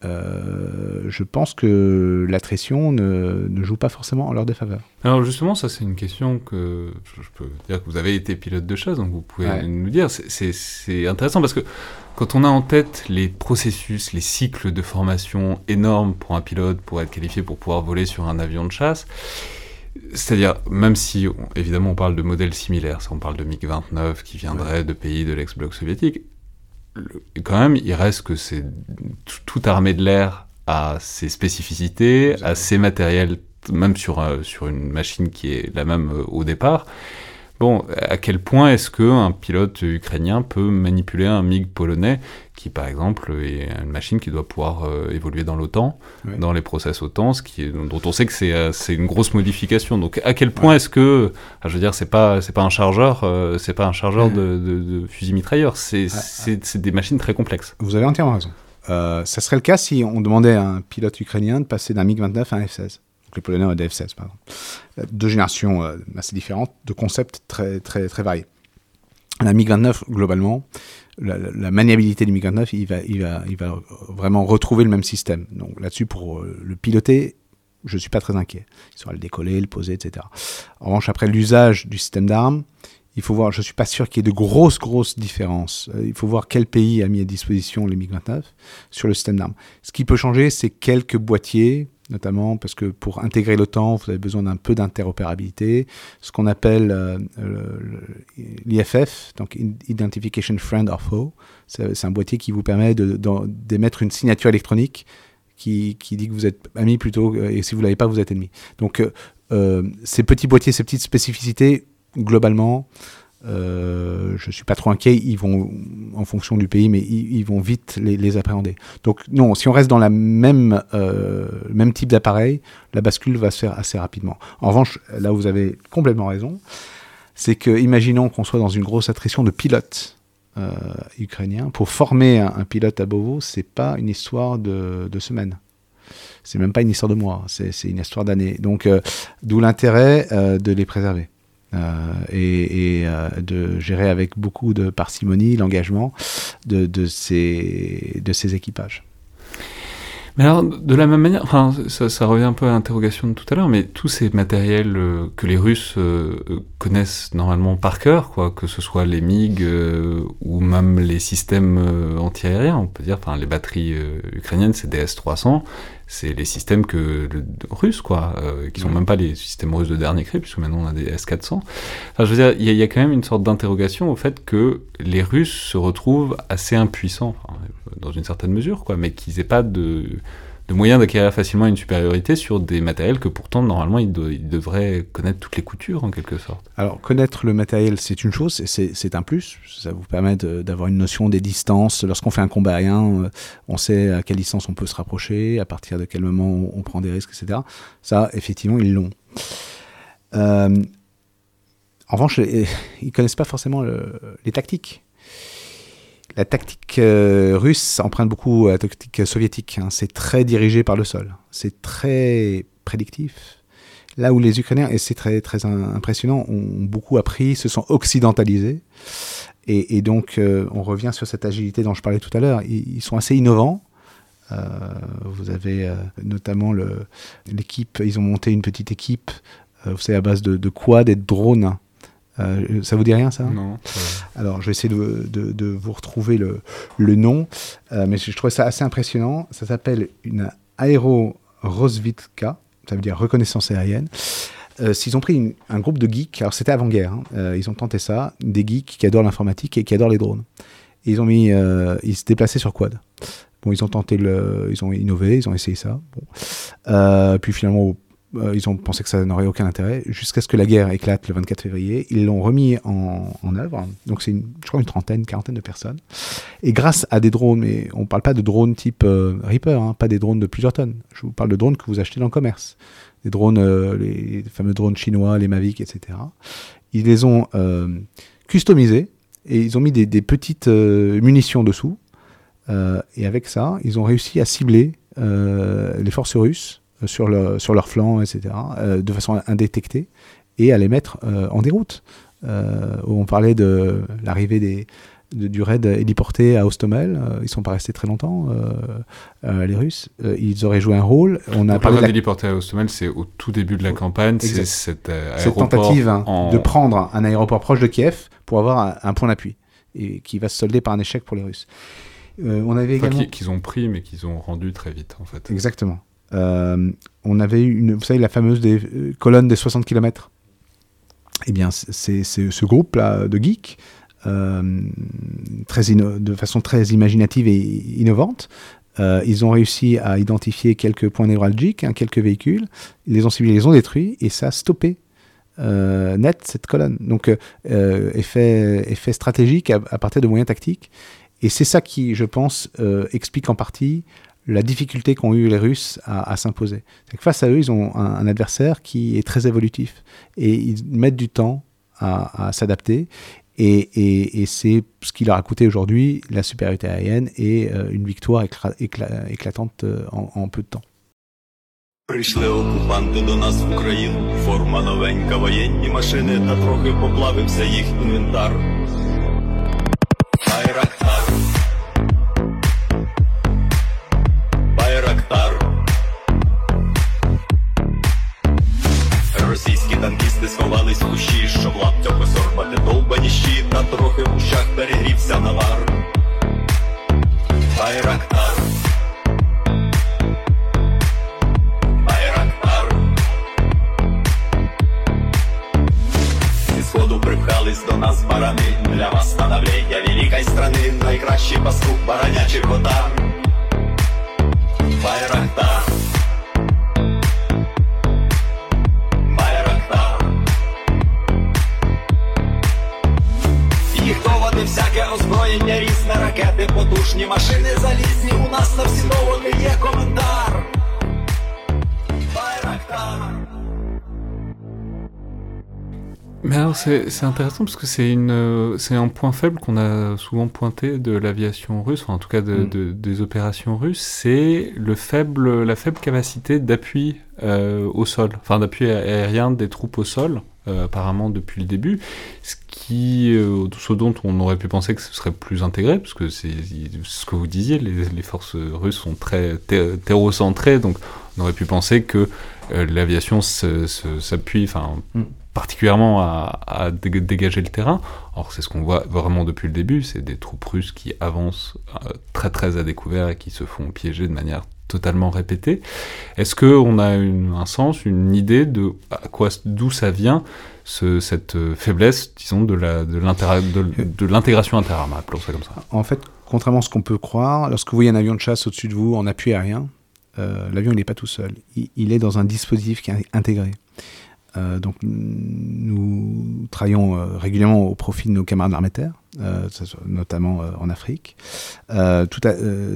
euh, je pense que l'attrition ne, ne, joue pas forcément en leur défaveur. Alors justement, ça c'est une question que je peux dire que vous avez été pilote de chasse, donc vous pouvez nous dire. C'est intéressant parce que quand on a en tête les processus, les cycles de formation énormes pour un pilote pour être qualifié pour pouvoir voler sur un avion de chasse, c'est-à-dire, même si, évidemment, on parle de modèles similaires, on parle de MiG-29 qui viendrait de pays de l'ex-bloc soviétique, quand même, il reste que c'est toute armée de l'air a ses spécificités, a ses matériels, même sur, euh, sur une machine qui est la même euh, au départ. Bon, à quel point est-ce qu'un pilote ukrainien peut manipuler un MiG polonais qui, par exemple, est une machine qui doit pouvoir euh, évoluer dans l'OTAN, dans les process OTAN, ce qui est, dont on sait que c'est euh, une grosse modification. Donc, à quel point est-ce que, ah, je veux dire, c'est pas c'est pas un chargeur, euh, c'est pas un chargeur de, de, fusil mitrailleur, c'est des machines très complexes. Vous avez entièrement raison. ça serait le cas si on demandait à un pilote ukrainien de passer d'un MiG-29 à un F-16 les Polonais ont des F-16 par exemple. Euh, deux générations euh, assez différentes, de concepts très, très, très variés. La MiG-29, globalement, la, maniabilité du MiG-29, il va, vraiment retrouver le même système. Donc là-dessus, pour euh, le piloter, je ne suis pas très inquiet. Il saura le décoller, le poser, etc. En revanche, après l'usage du système d'armes, il faut voir, je ne suis pas sûr qu'il y ait de grosses, grosses différences. Il faut voir quel pays a mis à disposition les MiG-29 sur le système d'armes. Ce qui peut changer, c'est quelques boîtiers notamment parce que pour intégrer l'OTAN, vous avez besoin d'un peu d'interopérabilité. Ce qu'on appelle euh, l'IFF, donc Identification Friend or Foe, c'est un boîtier qui vous permet d'émettre une signature électronique qui, qui, dit que vous êtes ami plutôt, et si vous ne l'avez pas, vous êtes ennemi. Donc euh, euh, ces petits boîtiers, ces petites spécificités, globalement, euh, je suis pas trop inquiet. Ils vont, en fonction du pays, mais ils, vont vite les, appréhender. Donc non, si on reste dans la même euh, même type d'appareil, la bascule va se faire assez rapidement. En revanche, là où vous avez complètement raison, c'est que imaginons qu'on soit dans une grosse attrition de pilotes euh, ukrainiens. Pour former un, pilote à Beauvau, c'est pas une histoire de, de semaines. C'est même pas une histoire de mois. C'est une histoire d'années. Donc, d'où l'intérêt de les préserver. Euh, et, euh, de gérer avec beaucoup de parcimonie l'engagement de, de, ces, de ces équipages. Mais alors, de la même manière, enfin, ça, revient un peu à l'interrogation de tout à l'heure, mais tous ces matériels euh, que les Russes euh, connaissent normalement par cœur, quoi, que ce soit les MiG euh, ou même les systèmes antiaériens, on peut dire, enfin, les batteries ukrainiennes, c'est des S-300, c'est les systèmes que russes, quoi, qui sont même pas les systèmes russes de dernier cri, puisque maintenant on a des S-400. Enfin, je veux dire, il y, a quand même une sorte d'interrogation au fait que les Russes se retrouvent assez impuissants, dans une certaine mesure, quoi, mais qu'ils aient pas de moyens d'acquérir facilement une supériorité sur des matériels que pourtant normalement ils, devraient connaître toutes les coutures en quelque sorte. Alors connaître le matériel c'est une chose, c'est un plus, ça vous permet d'avoir une notion des distances. Lorsqu'on fait un combat aérien, euh, on sait à quelle distance on peut se rapprocher, à partir de quel moment on prend des risques, etc. Ça effectivement ils l'ont. Euh, en revanche, ils connaissent pas forcément les tactiques la tactique euh, russe emprunte beaucoup à la tactique soviétique. Hein. C'est très dirigé par le sol. C'est très prédictif. Là où les Ukrainiens, et c'est très, très impressionnant, ont beaucoup appris, se sont occidentalisés. Et, donc, euh, on revient sur cette agilité dont je parlais tout à l'heure. Ils, sont assez innovants. Euh, vous avez notamment l'équipe, ils ont monté une petite équipe, vous savez, à base de, de quad et de drones euh, ça vous dit rien ça? Non. Alors je vais essayer de, vous retrouver le, le nom, euh, mais je, trouvais ça assez impressionnant. Ça s'appelle une aéro Rosvitka, ça veut dire reconnaissance aérienne. Euh, s'ils ont pris un groupe de geeks, alors c'était avant-guerre, hein, ils ont tenté ça, des geeks qui adorent l'informatique et qui adorent les drones. Et ils ont mis, ils se déplaçaient sur quad. Bon, ils ont tenté le, ils ont innové, ils ont essayé ça. Bon. puis finalement, euh, ils ont pensé que ça n'aurait aucun intérêt, jusqu'à ce que la guerre éclate le 24 février. Ils l'ont remis en, œuvre. Donc c'est, je crois, une trentaine, quarantaine de personnes. Et grâce à des drones, mais on ne parle pas de drones type euh, Reaper, hein, pas des drones de plusieurs tonnes. Je vous parle de drones que vous achetez dans le commerce. Des drones, euh, les fameux drones chinois, les Mavic, etc. Ils les ont customisés et ils ont mis des petites munitions dessous. et avec ça, ils ont réussi à cibler les forces russes sur, le, sur leur flanc, etc., euh, de façon indétectée, et à les mettre euh, en déroute. Euh, on parlait de l'arrivée des, du raid héliporté à Ostomel. ils ne sont pas restés très longtemps, les Russes. ils auraient joué un rôle. On a parlé de héliporté à Ostomel, c'est au tout début de la campagne. C'est cette, cette, tentative hein, de prendre un aéroport proche de Kiev pour avoir un, point d'appui, et qui va se solder par un échec pour les Russes. on avait également... qu'ils ont pris, mais qu'ils ont rendu très vite, en fait. Exactement. Euh, on avait une, vous savez, la fameuse euh, colonne des 60 km. Eh bien, c'est ce groupe-là de geeks, euh, de façon très imaginative et innovante. ils ont réussi à identifier quelques points névralgiques, hein, quelques véhicules. Ils les ont ciblés, les ont détruits et ça a stoppé net cette colonne. Donc, effet, effet stratégique à, partir de moyens tactiques. Et c'est ça qui, je pense, explique en partie la difficulté qu'ont eu les Russes à, s'imposer. face à eux, ils ont un, adversaire qui est très évolutif et ils mettent du temps à, s'adapter. Et, c'est ce qui leur a coûté aujourd'hui la supériorité aérienne et euh, une victoire éclatante euh, en, peu de temps. танкісти сховались в Кущі, щоб лаптями сорбати довбані щі, трохи в ущах перегрівся навар. Байрактар. Байрактар. Зі сходу припхались до нас барани, для вас становлення великої страни, найкращий пастух баранячих отар. Байрактар. всяке озброєння, різне ракети, потужні машини залізні. У нас на всі доводи є коментар. Байрактар. Mais alors c'est intéressant parce que c'est une c'est un point faible qu'on a souvent pointé de l'aviation russe, enfin, en tout cas de, mm. de, des opérations russes, c'est le faible la faible capacité d'appui euh, au sol, enfin d'appui aérien des troupes au sol. apparemment depuis le début, ce qui, ce dont on aurait pu penser que ce serait plus intégré, parce que c'est ce que vous disiez, les, forces russes sont très terrocentrées, donc on aurait pu penser que l'aviation s'appuie, enfin, mm particulièrement à, dégager le terrain. Or, c'est ce qu'on voit vraiment depuis le début, c'est des troupes russes qui avancent euh, très très à découvert et qui se font piéger de manière totalement répétée. Est-ce qu'on a un sens, une idée de à quoi, d'où ça vient ce, cette faiblesse, disons, de, de, de, l'intégration appelons ça comme ça? En fait, contrairement à ce qu'on peut croire, lorsque vous voyez un avion de chasse au-dessus de vous en appui aérien, euh, l'avion n'est pas tout seul. il, est dans un dispositif qui est intégré. Euh, donc nous travaillons euh, régulièrement au profit de nos camarades armées euh, notamment en Afrique. tout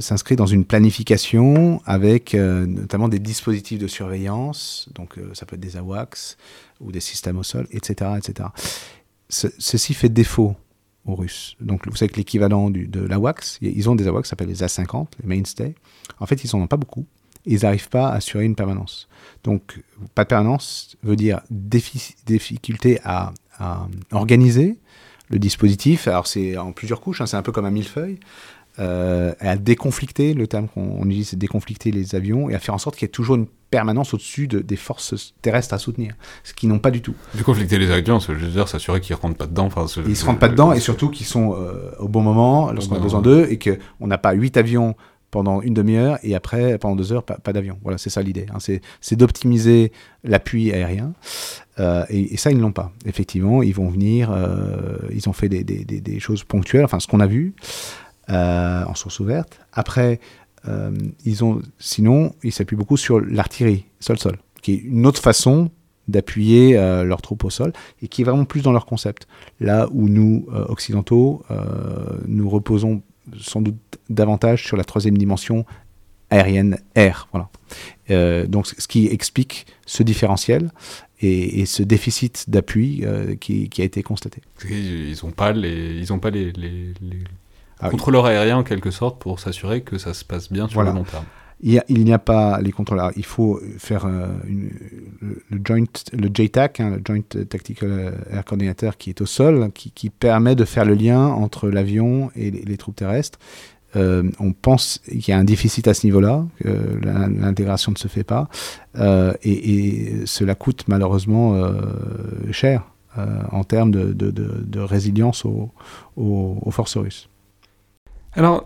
s'inscrit dans une planification avec notamment des dispositifs de surveillance, donc ça peut être des AWACS ou des systèmes au sol, etc. etc. ceci fait défaut aux Russes. Donc vous savez que l'équivalent de l'AWACS, ils ont des AWACS qui s'appellent les A50, les Mainstay. En fait, ils n'en ont pas beaucoup ils n'arrivent pas à assurer une permanence. Donc, pas de permanence veut dire difficulté à, organiser le dispositif. Alors, c'est en plusieurs couches, hein, c'est un peu comme un millefeuille. Euh, à déconflicter, le terme qu'on utilise, c'est déconflicter les avions et à faire en sorte qu'il y ait toujours une permanence au-dessus des forces terrestres à soutenir, ce qu'ils n'ont pas du tout. Déconflicter les avions, ça veut dire s'assurer qu'ils ne rentrent pas dedans. Enfin, ils ne se rentrent pas dedans et surtout qu'ils sont euh, au bon moment lorsqu'on a besoin d'eux et qu'on n'a pas huit avions pendant une demi-heure et après, pendant deux heures, pas, d'avion. Voilà, c'est ça l'idée. Hein. C'est d'optimiser l'appui aérien. Euh, et, ça, ils ne l'ont pas. Effectivement, ils vont venir, euh, ils ont fait des, choses ponctuelles, enfin ce qu'on a vu euh, en source ouverte. Après, ils ont, sinon, ils s'appuient beaucoup sur l'artillerie, sol-sol, qui est une autre façon d'appuyer leurs troupes au sol et qui est vraiment plus dans leur concept. Là où nous, occidentaux, nous reposons sans doute davantage sur la troisième dimension aérienne air. Voilà. Euh, donc, ce qui explique ce différentiel et, ce déficit d'appui euh, qui, a été constaté. Ils n'ont pas les, ils ont pas les, les, ah contrôleurs aériens en quelque sorte pour s'assurer que ça se passe bien sur le long terme. Il n'y a, pas les contrôleurs. Il faut faire euh, le, joint, le JTAC, hein, le Joint Tactical Air Coordinator, qui est au sol, qui, permet de faire le lien entre l'avion et les, troupes terrestres. Euh, on pense qu'il y a un déficit à ce niveau-là, que l'intégration ne se fait pas, euh, et, cela coûte malheureusement cher en termes de, résilience aux, aux, forces russes. Alors,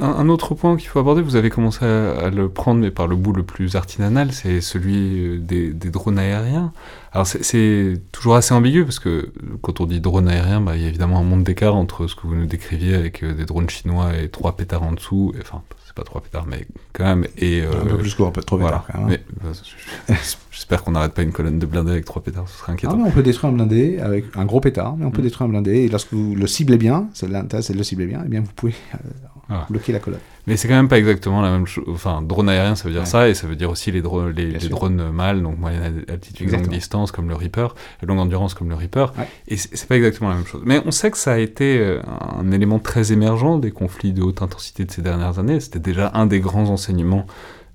un, autre point qu'il faut aborder, vous avez commencé à, le prendre, mais par le bout le plus artisanal, c'est celui euh, des, drones aériens. Alors c'est toujours assez ambigu, parce que quand on dit drone aérien, bah, il y a évidemment un monde d'écart entre ce que vous nous décriviez avec euh, des drones chinois et trois pétards en dessous, enfin pas trois pétards, mais quand même. Et, un peu euh, plus court, peu trop pétards quand même. Bah, j'espère qu'on n'arrête pas une colonne de blindés avec trois pétards, ce serait inquiétant. Ah, mais on peut détruire un blindé avec un gros pétard, mais on peut mm. détruire un blindé, et lorsque vous le ciblez bien, c'est l'intérêt, c'est de le cibler bien, et eh bien vous pouvez ah. bloquer la colonne. Mais c'est quand même pas exactement la même chose. Enfin, drone aérien, ça veut dire ça, et ça veut dire aussi les, drones, les, drones mâles, donc moyenne altitude, longue distance, comme le Reaper, et longue endurance, comme le Reaper. Et c'est pas exactement la même chose. Mais on sait que ça a été euh, un élément très émergent des conflits de haute intensité de ces dernières années. C'était déjà un des grands enseignements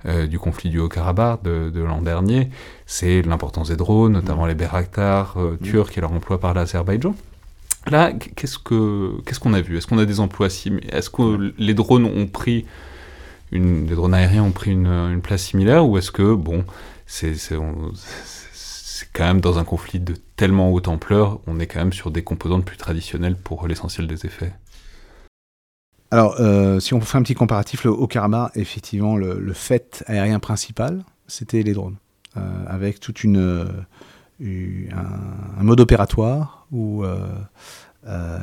euh, du conflit du Haut-Karabakh de, l'an dernier, c'est l'importance des drones, notamment les Bayraktar euh, turcs et leur emploi par l'Azerbaïdjan. Là, qu'est-ce qu'on qu'est-ce qu'on a vu? Est-ce qu'on a des emplois similaires Est-ce que les drones ont pris une, les drones aériens ont pris une, place similaire ou est-ce que bon, c'est quand même dans un conflit de tellement haute ampleur, on est quand même sur des composantes plus traditionnelles pour l'essentiel des effets? Alors, euh, si on fait un petit comparatif, le Haut-Karabakh, effectivement, le, fait aérien principal, c'était les drones, euh, avec toute une, euh, un, mode opératoire où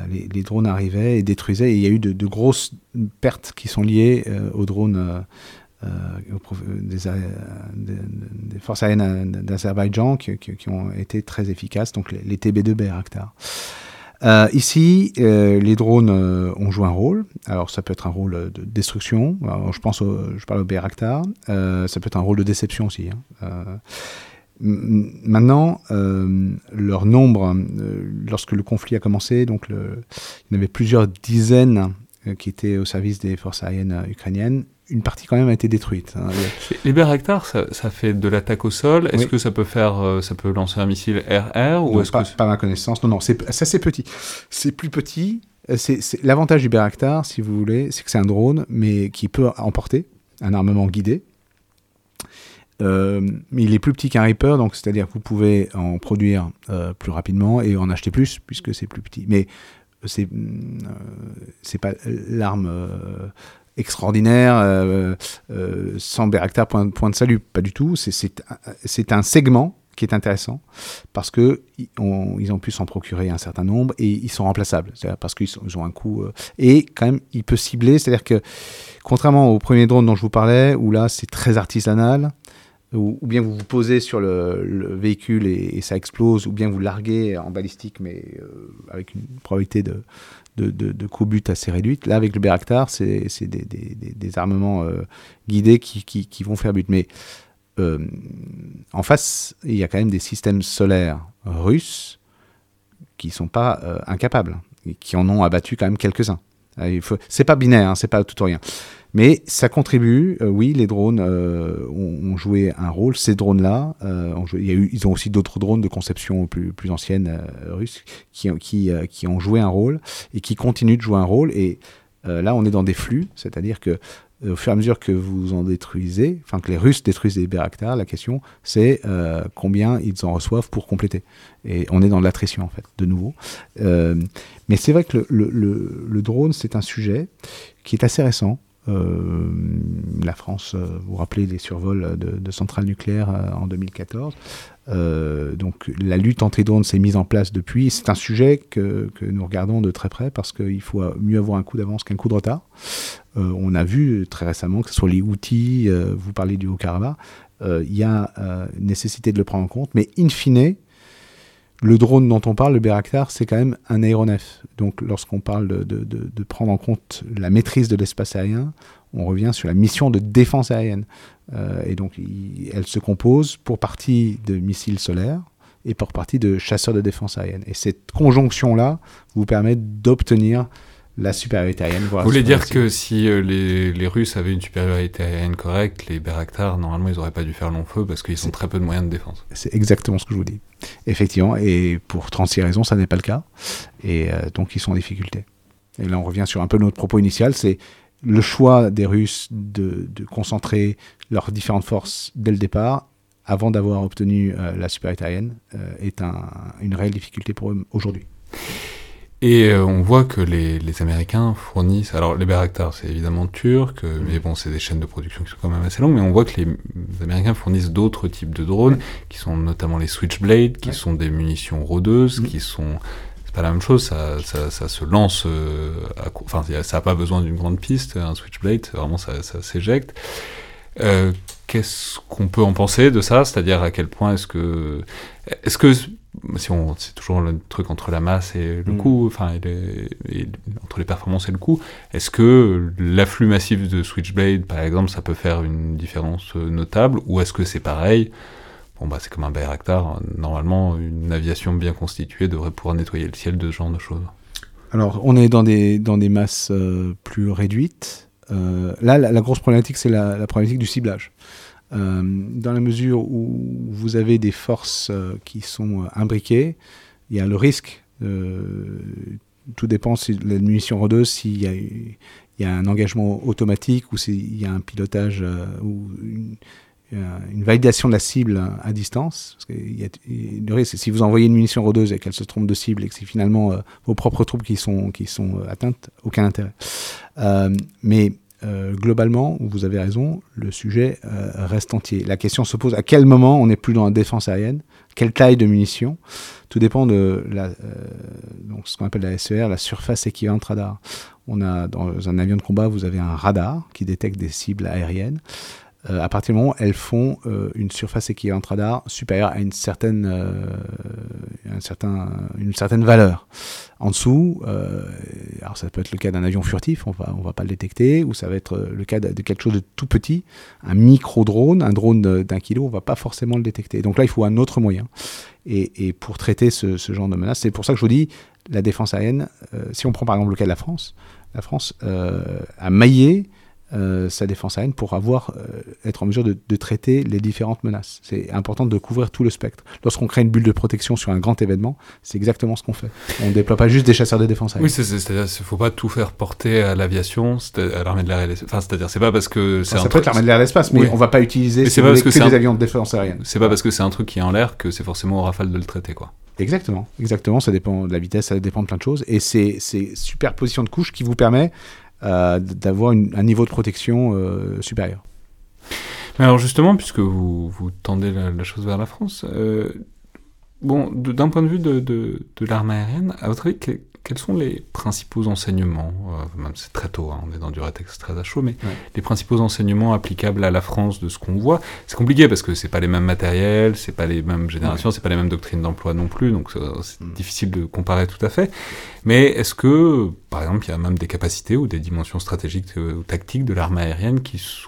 les, drones arrivaient et détruisaient. Et il y a eu de, grosses pertes qui sont liées aux drones des, forces aériennes d'Azerbaïdjan qui, ont été très efficaces, donc les, les TB2 Bayraktar. Euh, ici, euh, les drones euh, ont joué un rôle. Alors, ça peut être un rôle de destruction. je pense, je parle au Bayraktar. ça peut être un rôle de déception aussi. Hein. Maintenant, leur nombre, lorsque le conflit a commencé, donc il y en avait plusieurs dizaines qui étaient au service des forces aériennes ukrainiennes. une partie quand même a été détruite. hein. Les Bayraktar, ça, ça fait de l'attaque au sol. Est-ce Oui. que ça peut faire, euh, ça peut lancer un missile RR ou Non, est-ce pas, que pas ma connaissance. Non, non, c'est ça c'est petit. C'est plus petit. Euh, C'est c'est- l'avantage du Bayraktar, si vous voulez, c'est que c'est un drone, mais qui peut emporter un armement guidé. Euh, il est plus petit qu'un Reaper, donc c'est-à-dire que vous pouvez en produire euh, plus rapidement et en acheter plus puisque c'est plus petit. Mais c'est euh, c'est pas l'arme extraordinaire sans Bayraktar point, de salut, pas du tout. C'est- un- segment qui est intéressant parce que ils ont pu s'en procurer un certain nombre et ils sont remplaçables, parce qu'ils ont un coût et quand même il peut cibler, c'est-à-dire que contrairement au premier drone dont je vous parlais où là c'est très artisanal ou, ou bien vous vous posez sur le, le véhicule et, ça explose ou bien vous larguez en balistique mais euh, avec une probabilité de coup but assez réduite. Là, avec le Bayraktar, c'est des, armements euh, guidés qui, vont faire but. Mais euh, en face, il y a quand même des systèmes solaires russes qui sont pas incapables, et qui en ont abattu quand même quelques-uns. C'est pas binaire, hein, c'est pas tout ou rien. Mais ça contribue, euh, oui, les drones euh, ont, joué un rôle. Ces drones-là, euh, ils ont aussi d'autres drones de conception plus, plus ancienne russes qui, qui, qui ont joué un rôle et qui continuent de jouer un rôle. Et là, on est dans des flux, c'est-à-dire que au fur et à mesure que vous en détruisez, enfin que les Russes détruisent des Bayraktar, la question c'est combien ils en reçoivent pour compléter. Et on est dans l'attrition en fait, de nouveau. Mais c'est vrai que le drone, c'est un sujet qui est assez récent. Euh, la France, euh, vous vous rappelez les survols de, centrales nucléaires euh, en 2014. Euh, donc la lutte anti-drone s'est mise en place depuis. C'est un sujet que, nous regardons de très près parce qu'il faut mieux avoir un coup d'avance qu'un coup de retard. On a vu très récemment que ce soit les outils, vous parlez du Haut-Karabakh, il y a nécessité de le prendre en compte, mais in fine, le drone dont on parle, le Bayraktar, c'est quand même un aéronef. Donc lorsqu'on parle de, prendre en compte la maîtrise de l'espace aérien, on revient sur la mission de défense aérienne. Euh, et donc elle se compose pour partie de missiles solaires et pour partie de chasseurs de défense aérienne. Et cette conjonction-là vous permet d'obtenir la supériorité aérienne. Vous voulez dire que si euh, les, les Russes avaient une supériorité aérienne correcte, les Bayraktar, normalement, ils auraient pas dû faire long feu parce qu'ils ont très peu de moyens de défense. C'est exactement ce que je vous dis. Effectivement, et pour 36 raisons, ça n'est pas le cas. Et euh, donc, ils sont en difficulté. Et là, on revient sur un peu notre propos initial, c'est le choix des Russes de, de concentrer leurs différentes forces dès le départ, avant d'avoir obtenu euh, la supériorité aérienne, est un- une réelle difficulté pour eux aujourd'hui. Et euh, on voit que les, les Américains fournissent. Alors, les Bayraktar, c'est évidemment turc, euh, mais bon, c'est des chaînes de production qui sont quand même assez longues. Mais on voit que les, les Américains fournissent d'autres types de drones, qui sont notamment les Switchblade, qui Ouais. sont des munitions rôdeuses, Mm. qui sont. C'est pas la même chose, ça, ça, ça se lance. euh, à Enfin, ça n'a pas besoin d'une grande piste, un Switchblade, vraiment, ça, ça s'éjecte. Euh, Qu'est-ce qu'on peut en penser de ça? C'est-à-dire à quel point est-ce que. Est-ce que. Si on, c'est toujours le truc entre la masse et le Mm. coût, enfin, et les- et entre les performances et le coût. Est-ce que l'afflux massif de Switchblade, par exemple, ça peut faire une différence euh, notable Ou est-ce que c'est pareil? Bon, bah, c'est comme un Bayraktar. Normalement, une aviation bien constituée devrait pouvoir nettoyer le ciel de ce genre de choses. Alors, on est dans des, dans des masses euh, plus réduites. Euh, là, la, la grosse problématique, c'est la, la problématique du ciblage. Euh, dans la mesure où vous avez des forces euh, qui sont euh, imbriquées, il y a le risque. tout dépend si la munition rodeuse, s'il y a, un engagement automatique ou s'il y a un pilotage ou une, validation de la cible à distance. Parce que le risque, c'est si vous envoyez une munition rodeuse et qu'elle se trompe de cible et que c'est finalement vos propres troupes qui sont, qui sont atteintes, aucun intérêt. Mais euh, globalement, vous avez raison, le sujet euh, reste entier. La question se pose à quel moment on n'est plus dans la défense aérienne, quelle taille de munitions. Tout dépend de la, euh, donc ce qu'on appelle la SER, la surface équivalente radar. On a dans un avion de combat, vous avez un radar qui détecte des cibles aériennes. Euh, à partir du moment où elles font euh, une surface équivalente radar supérieure à une certaine, euh, un certain, une certaine valeur. En dessous, alors ça peut être le cas d'un avion furtif, on va, on va pas le détecter, ou ça va être le cas de, quelque chose de tout petit, un micro-drone, un drone d'un kilo, on va pas forcément le détecter. Donc là, il faut un autre moyen. Et, pour traiter ce, ce genre de menace, c'est pour ça que je vous dis, la défense aérienne, si on prend par exemple le cas de la France, la France a maillé euh, sa défense aérienne pour avoir, euh, être en mesure de, de, traiter les différentes menaces. C'est important de couvrir tout le spectre. Lorsqu'on crée une bulle de protection sur un grand événement, c'est exactement ce qu'on fait. On ne déploie pas juste des chasseurs de défense aérienne. Oui, c'est-à-dire qu'il ne faut pas tout faire porter à l'aviation, à l'armée de l'air et l'espace. Enfin, c'est-à-dire, c'est pas parce que c'est un Ça peut être l'armée de l'air et l'espace, mais oui. on va pas utiliser c'est pas parce que, que des avions de défense aérienne. C'est pas parce que c'est un truc qui est en l'air que c'est forcément au rafale de le traiter, quoi. Exactement, exactement. Ça dépend de la vitesse, ça dépend de plein de choses. Et c'est superposition de couches qui vous permet d'avoir un niveau de protection euh, supérieur. Alors justement, puisque vous, vous tendez la, chose vers la France, euh, bon, d'un point de vue de, de, de l'armée aérienne, à votre avis, quels sont les principaux enseignements, euh, même c'est très tôt, hein, on est dans du rétexte très à chaud, mais les principaux enseignements applicables à la France de ce qu'on voit C'est compliqué parce que c'est pas les mêmes matériels, c'est pas les mêmes générations, c'est pas les mêmes doctrines d'emploi non plus, donc c'est mm. difficile de comparer tout à fait. Mais est-ce que, par exemple, il y a même des capacités ou des dimensions stratégiques ou tactiques de l'armée aérienne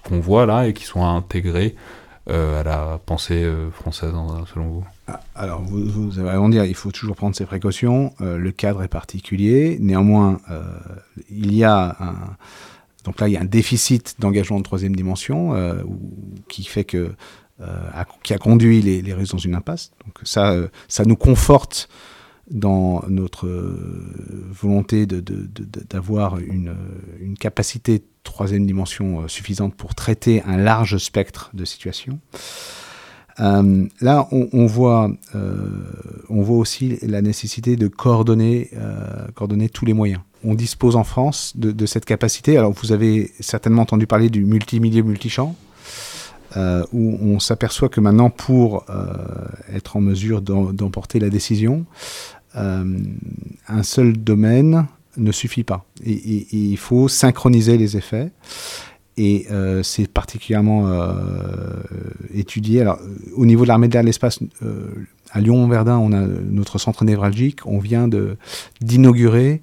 qu'on voit là et qui sont intégrées euh, à la pensée euh, française, selon vous? Ah, alors, vous, avez raison de dire, il faut toujours prendre ses précautions. Euh, le cadre est particulier. Néanmoins, euh, il y a un. Donc là, il y a un déficit d'engagement de troisième dimension euh, qui fait que. qui a conduit les, Russes dans une impasse. Donc ça, ça nous conforte dans notre volonté d'avoir une, capacité troisième dimension suffisante pour traiter un large spectre de situations. Euh, là, on, voit, euh, on voit aussi la nécessité de coordonner, euh, coordonner tous les moyens. On dispose en France de, cette capacité. Alors, vous avez certainement entendu parler du multimilieu multichamp, où on s'aperçoit que maintenant, pour être en mesure d'emporter la décision, un seul domaine ne suffit pas. il faut synchroniser les effets. Et euh, c'est particulièrement euh, étudié. Alors, au niveau de l'armée de l'air de l'espace, euh, à Lyon-Verdun, on a notre centre névralgique. On vient d'inaugurer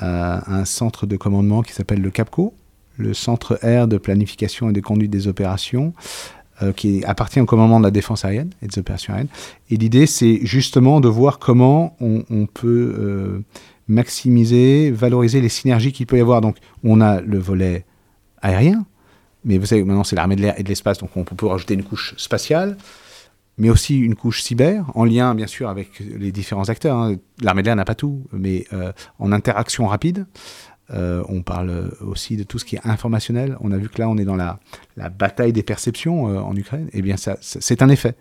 un centre de commandement qui s'appelle le CAPCO, le centre air de planification et de conduite des opérations, qui appartient au commandement de la défense aérienne et des opérations aériennes. Et l'idée, c'est justement de voir comment on peut maximiser, valoriser les synergies qu'il peut y avoir. Donc, on a le volet aérien, mais vous savez, maintenant c'est l'armée de l'air et de l'espace, donc on peut rajouter une couche spatiale, mais aussi une couche cyber, en lien bien sûr avec les différents acteurs. Hein. L'armée de l'air n'a pas tout, mais euh, en interaction rapide. Euh, on parle aussi de tout ce qui est informationnel. On a vu que là, on est dans la, bataille des perceptions euh, en Ukraine. Eh bien, ça, c'est un effet.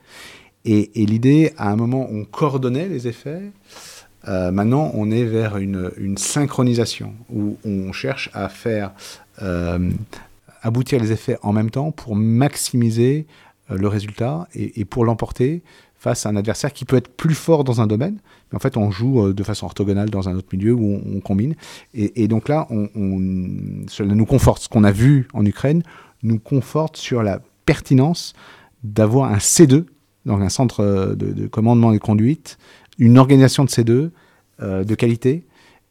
Et, l'idée, à un moment, on coordonnait les effets. Maintenant, on est vers une, synchronisation où on cherche à faire euh, aboutir les effets en même temps pour maximiser euh, le résultat et, pour l'emporter face à un adversaire qui peut être plus fort dans un domaine, mais en fait on joue euh, de façon orthogonale dans un autre milieu où on, combine. Et, donc là, cela nous conforte. Ce qu'on a vu en Ukraine nous conforte sur la pertinence d'avoir un C2, donc un centre de, commandement et de conduite, une organisation de C2 de qualité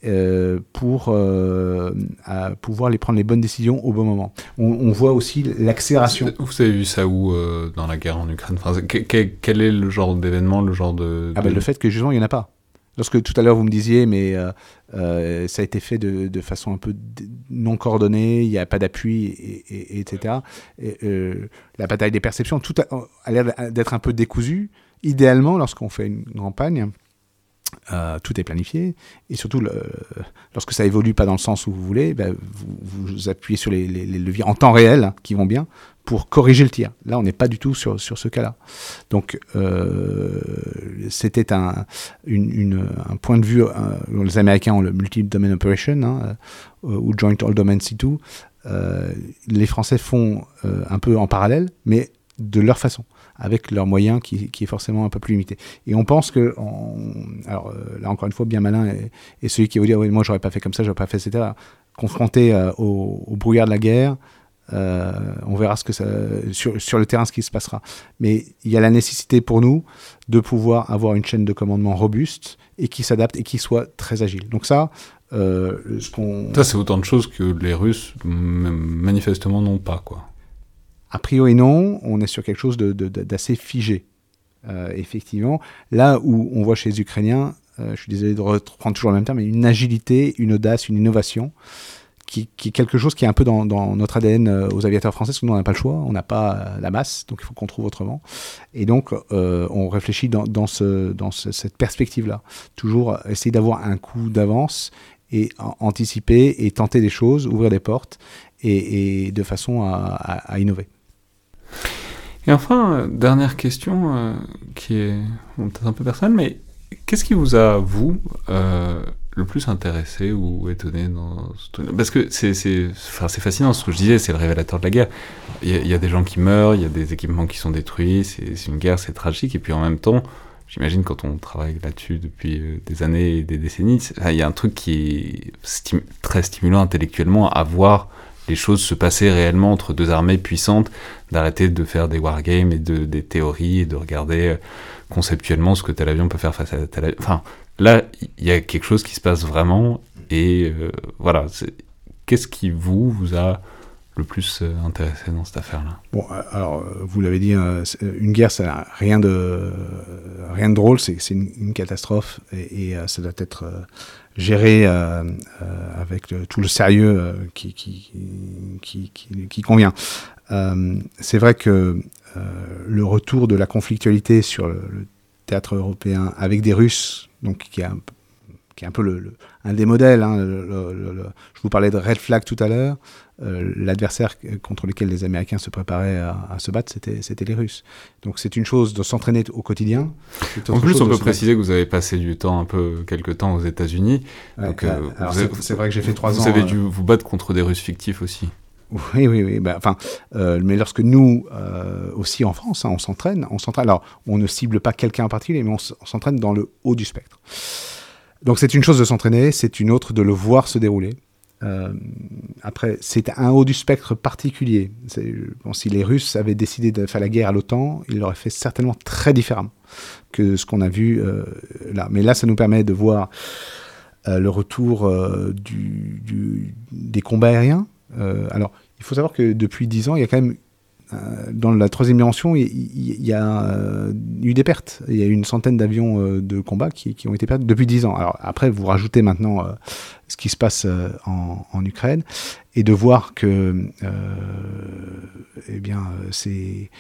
euh, pour euh, pouvoir les prendre les bonnes décisions au bon moment. On, voit aussi l'accélération. Vous avez vu ça où euh, dans la guerre en Ukraine? Enfin, quel, est le genre d'événement, le genre de, Ah ben, le fait que justement il n'y en a pas. Lorsque tout à l'heure vous me disiez, mais ça a été fait de, de façon un peu non coordonnée, il n'y a pas d'appui, et, etc. la bataille des perceptions, tout a, a l'air d'être un peu décousu. Idéalement, lorsqu'on fait une campagne, euh, tout est planifié et surtout lorsque ça évolue pas dans le sens où vous voulez, ben, vous, vous, appuyez sur les, leviers en temps réel qui vont bien pour corriger le tir. Là, on n'est pas du tout sur, ce cas-là. Donc, euh, c'était un, point de vue. Euh, les Américains ont le multi-domain operation hein, ou joint all domain C2. les Français font un peu en parallèle, mais de leur façon avec leurs moyens qui, est forcément un peu plus limité. Et on pense que, alors euh, là encore une fois, bien malin, et, celui qui va dire, oui, moi j'aurais pas fait comme ça, j'aurais pas fait, etc., confronté euh, au, brouillard de la guerre, euh, on verra ce que ça, sur, sur, le terrain ce qui se passera. Mais il y a la nécessité pour nous de pouvoir avoir une chaîne de commandement robuste et qui s'adapte et qui soit très agile. Donc ça. Ça, c'est autant de choses que les Russes, manifestement, n'ont pas, quoi. A priori non, on est sur quelque chose d'assez figé. Euh, effectivement, là où on voit chez les Ukrainiens, euh, je suis désolé de reprendre toujours le même terme, mais une agilité, une audace, une innovation qui, est quelque chose qui est un peu dans, notre ADN aux aviateurs français, parce que nous, on n'a pas le choix, on n'a pas la masse, donc il faut qu'on trouve autrement. Et donc, on réfléchit dans cette perspective-là. Toujours essayer d'avoir un coup d'avance et anticiper et tenter des choses, ouvrir des portes, et, de façon à innover. Et enfin, dernière question euh, qui est peut-être un peu personnelle, mais qu'est-ce qui vous a, vous, euh, le plus intéressé ou étonné dans ce Parce que c'est fascinant, ce que je disais, c'est le révélateur de la guerre. Il y, a, des gens qui meurent, il y a des équipements qui sont détruits, c'est une guerre, c'est tragique, et puis en même temps, j'imagine quand on travaille là-dessus depuis euh, des années et des décennies, il y a un truc qui est très stimulant intellectuellement à voir les choses se passaient réellement entre deux armées puissantes, d'arrêter de faire des wargames et de, des théories et de regarder euh, conceptuellement ce que tel avion peut faire face à tel avion. Enfin, là, il y a quelque chose qui se passe vraiment et euh, voilà. Qu'est-ce qui vous, vous a le plus euh, intéressé dans cette affaire-là Bon, alors, vous l'avez dit, une guerre, ça rien de, rien de drôle, c'est une, catastrophe et, ça doit être géré euh, euh, avec tout le sérieux euh, qui, qui, qui, convient. c'est vrai que le retour de la conflictualité sur le, théâtre européen avec des Russes, donc qui est un, qui est un peu un des modèles. Hein, je vous parlais de Red Flag tout à l'heure. Euh, l'adversaire contre lequel les Américains se préparaient à, se battre, c'était les Russes. Donc c'est une chose de s'entraîner au quotidien. En plus, on peut préciser que vous avez passé du temps, un peu, quelques temps aux États-Unis. Euh, c'est vrai que j'ai fait trois ans. Vous avez dû vous battre contre des Russes fictifs aussi. Oui, oui, oui. Bah, enfin, euh, mais lorsque nous, aussi en France, hein, on s'entraîne, on s'entraîne. Alors, on ne cible pas quelqu'un en particulier, mais on s'entraîne dans le haut du spectre. Donc, c'est une chose de s'entraîner, c'est une autre de le voir se dérouler. Euh, après, c'est un haut du spectre particulier. Bon, si les Russes avaient décidé de faire la guerre à l'OTAN, ils l'auraient fait certainement très différemment que ce qu'on a vu euh, là. Mais là, ça nous permet de voir euh, le retour des combats aériens. alors, il faut savoir que depuis dix ans, il y a quand même dans la troisième dimension, il, y, a euh, eu des pertes. Il y a eu une centaine d'avions euh, de combat qui, ont été perdus depuis dix ans. Alors après, vous rajoutez maintenant ce qui se passe en, Ukraine et de voir que, eh bien, c'est